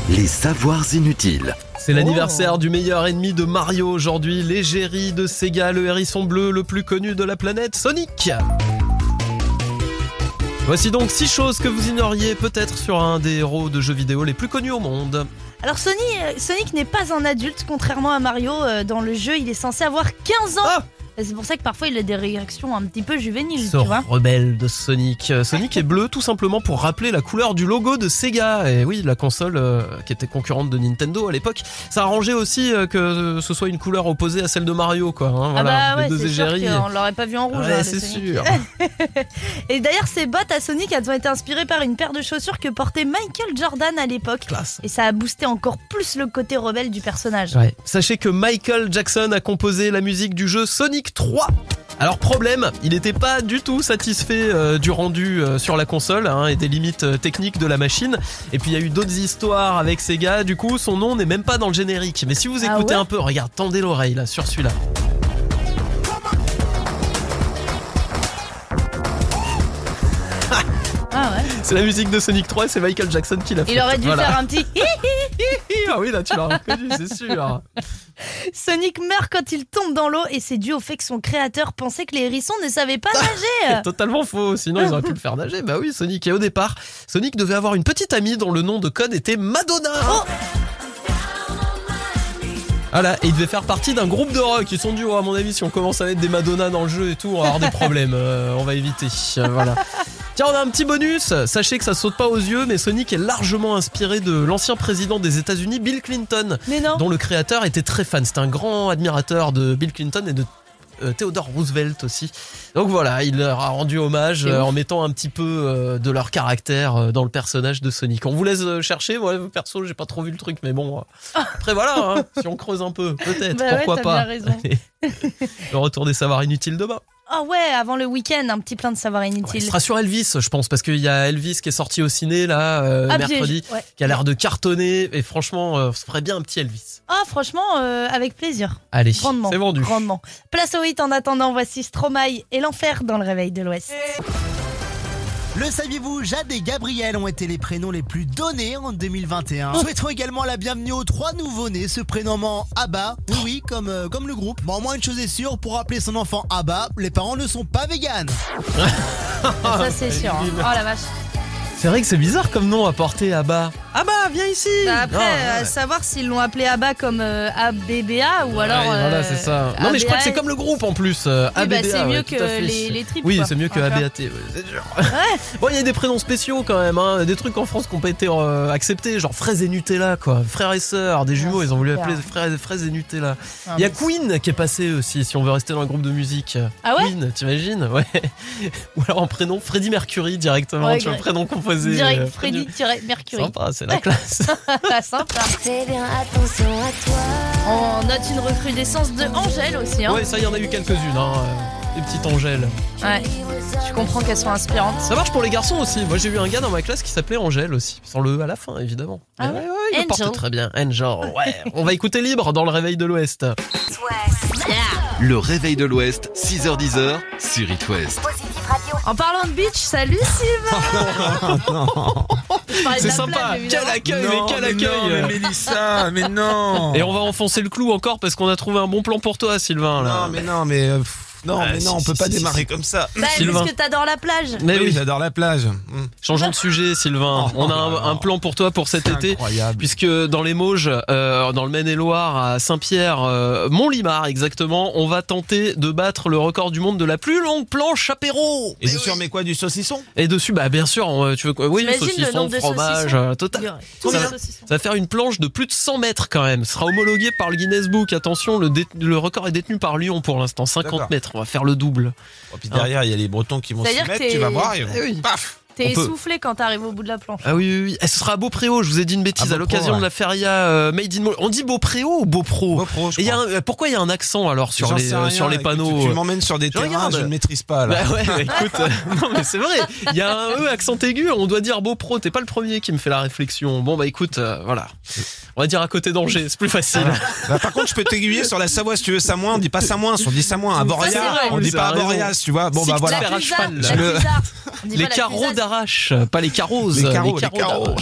Les savoirs inutiles. C'est l'anniversaire du meilleur ennemi de Mario aujourd'hui, l'égérie de Sega, le hérisson bleu le plus connu de la planète, Sonic. Voici donc 6 choses que vous ignoriez peut-être sur un des héros de jeux vidéo les plus connus au monde. Alors Sony, euh, Sonic n'est pas un adulte, contrairement à Mario. euh, Dans le jeu, il est censé avoir 15 ans. Et C'est pour ça que parfois il a des réactions un petit peu juvéniles, tu vois. rebelle de Sonic. Euh, Sonic est bleu tout simplement pour rappeler la couleur du logo de Sega. Et oui, la console euh, qui était concurrente de Nintendo à l'époque. Ça arrangeait aussi euh, que ce soit une couleur opposée à celle de Mario, quoi. hein, ah voilà, bah ouais, c'est sûr qu'on l'aurait pas vu en rouge. Ouais, hein, c'est sûr. Et d'ailleurs, ces bottes à Sonic, elles ont été inspirées par une paire de chaussures que portait Michael Jordan à l'époque. Et ça a boosté encore plus le côté rebelle du personnage. Ouais. Sachez que Michael Jackson a composé la musique du jeu Sonic 3 Alors problème, il n'était pas du tout satisfait euh, du rendu euh, sur la console hein, et des limites euh, techniques de la machine. Et puis il y a eu d'autres histoires avec Sega. Du coup, son nom n'est même pas dans le générique. Mais si vous Ah écoutez ouais un peu, regarde, tendez l'oreille là sur celui-là. Ah ouais. C'est la musique de Sonic 3 et c'est Michael Jackson qui l'a fait. Il aurait dû Voilà. faire un petit Ah oui, là tu l'as reconnu, c'est sûr. Sonic meurt quand il tombe dans l'eau et c'est dû au fait que son créateur pensait que les hérissons ne savaient pas nager. C'est totalement faux, sinon ils auraient pu le faire nager. Bah oui, Sonic. Et au départ, Sonic devait avoir une petite amie dont le nom de code était Madonna. Oh. Voilà, et il devait faire partie d'un groupe de rock. Ils sont oh, à mon avis, si on commence à mettre des Madonna dans le jeu et tout, on va avoir des problèmes. Euh, on va éviter. Euh, voilà. Tiens, on a un petit bonus. Sachez que ça saute pas aux yeux, mais Sonic est largement inspiré de l'ancien président des États-Unis, Bill Clinton, Mais non. dont le créateur était très fan. C'était un grand admirateur de Bill Clinton et de Theodore Roosevelt aussi. Donc voilà, il leur a rendu hommage euh, en mettant un petit peu euh, de leur caractère euh, dans le personnage de Sonic. On vous laisse euh, chercher. Ouais, perso, j'ai pas trop vu le truc, mais bon. euh, Après voilà, hein, si on creuse un peu, peut-être, Bah pourquoi pas. bien raison. le retour des savoirs inutiles demain. Ah ouais, avant le week-end, un petit plein de savoir Il inutile. sera sur Elvis, je pense, parce qu'il y a Elvis qui est sorti au ciné là euh, Ah, mercredi, ouais. qui a l'air de cartonner. Et franchement, euh, ça ferait bien un petit Elvis. Ah franchement, euh, avec plaisir. Allez, Grandement. c'est vendu. Grandement. Place au hit en attendant, voici Stromae et l'enfer dans le réveil de l'Ouest. Le saviez-vous, Jade et Gabriel ont été les prénoms les plus donnés en 2021. Souhaitons également la bienvenue aux trois nouveaux-nés se prénommant Abba. Oui, oui, comme, euh, comme le groupe. Bon, au moins une chose est sûre, pour appeler son enfant Abba, les parents ne sont pas véganes. Ça c'est sûr. hein. Oh la vache. C'est vrai que c'est bizarre comme nom à porter. Ah bah, viens ici Bah, après, Non, euh, ouais. à savoir s'ils l'ont appelé Abba comme euh, ABBA ou alors. Ouais, voilà, euh, c'est ça. Non, mais je crois que c'est comme le groupe en plus. euh, Oui, bah, ABBA, c'est mieux ouais, que les- les tripes, Oui, c'est mieux que. ABAT, ouais, c'est sûr. bon, il y a des prénoms spéciaux quand même, hein, des trucs en France qui n'ont pas été euh, acceptés, genre Fraise et Nutella, quoi. Frères et sœurs, des jumeaux, ils ont voulu appeler Fraise et Nutella. Ah, Il y a Queen qui est passé aussi, si on veut rester dans le groupe de musique. Ah ouais? Queen, t'imagines? Ouais. Ou alors en prénom, Freddie Mercury directement, tu vois, prénom composé. Direct euh, Freddy-Mercury. Sympa, c'est la classe. Sympa. Fais bien attention à toi. On note une recrudescence de Angèle aussi. Hein. Ouais, ça, il y en a eu quelques-unes, hein. euh, Des petites Angèles. Ouais. Je comprends qu'elles sont inspirantes. Ça marche pour les garçons aussi. Moi, j'ai eu un gars dans ma classe qui s'appelait Angèle aussi. Sans le E à la fin, évidemment. Ah Mais ouais il le porte Angel. très bien. Angel, ouais. On va écouter libre dans le réveil de l'Ouest. Le réveil de l'Ouest, 6h10 sur It West. En parlant de beach, salut Sylvain C'est sympa. Quel accueil, Non, mais quel mais accueil. non, mais Mélissa, mais non. Et on va enfoncer le clou encore parce qu'on a trouvé un bon plan pour toi, Sylvain. Là. Non, mais non, mais euh, pff, non, Ah, mais si, non, on si, peut pas si, démarrer comme ça. Bah, Sylvain. parce que t'adores la plage. Mais oui, oui. j'adore la plage. Hum. Changeons de sujet, Sylvain. Oh, on a là un, plan pour toi pour cet C'est été. incroyable. Puisque dans les Mauges, euh, dans le Maine-et-Loire, à Saint-Pierre, euh, Montlimar exactement, on va tenter de battre le record du monde de la plus longue planche apéro. Et dessus, on met quoi Du saucisson? Et dessus, bah bien sûr, on- tu veux quoi? Oui, T'imagines le saucisson, nombre de fromage, saucissons euh, total. Ça combien va, de saucissons? ça va faire une planche de plus de 100 mètres quand même. Ce sera homologué par le Guinness Book. Attention, le, dé- le record est détenu par Lyon pour l'instant, 50 D'accord. mètres. On va faire le double. Et puis derrière, il y a les Bretons qui vont s'y que mettre, tu vas voir. Ils vont... Eh oui. Paf T'es On peut- essoufflé quand t'arrives au bout de la planche. Ah oui, oui, oui. Eh, ce sera à Beaupréau. Je vous ai dit une bêtise À à l'occasion de la feria euh, Made in Mo- On dit Beaupréau ou Beaupro Beaupro, je Et y a un- Pourquoi il y a un accent alors sur les euh, rien, sur les panneaux Tu euh, m'emmènes sur des je terrains, regarde. je ne maîtrise pas là. Bah ouais, bah écoute, euh, non mais c'est vrai. Il y a un E accent aigu, on doit dire Beaupro. T'es pas le premier qui me fait la réflexion. Bon bah écoute, euh, voilà. On va dire à côté d'Angers, c'est plus facile. Bah, par contre, je peux t'aiguiller sur la Savoie si tu veux Samoin. On dit pas Samoin, on dit Samoin. À c'est Boria, vrai. on dit pas. Boria, tu vois. Bon, bah voilà. tu Les carreaux. D'arrache, pas les carreaux. Les carreaux, les carreaux.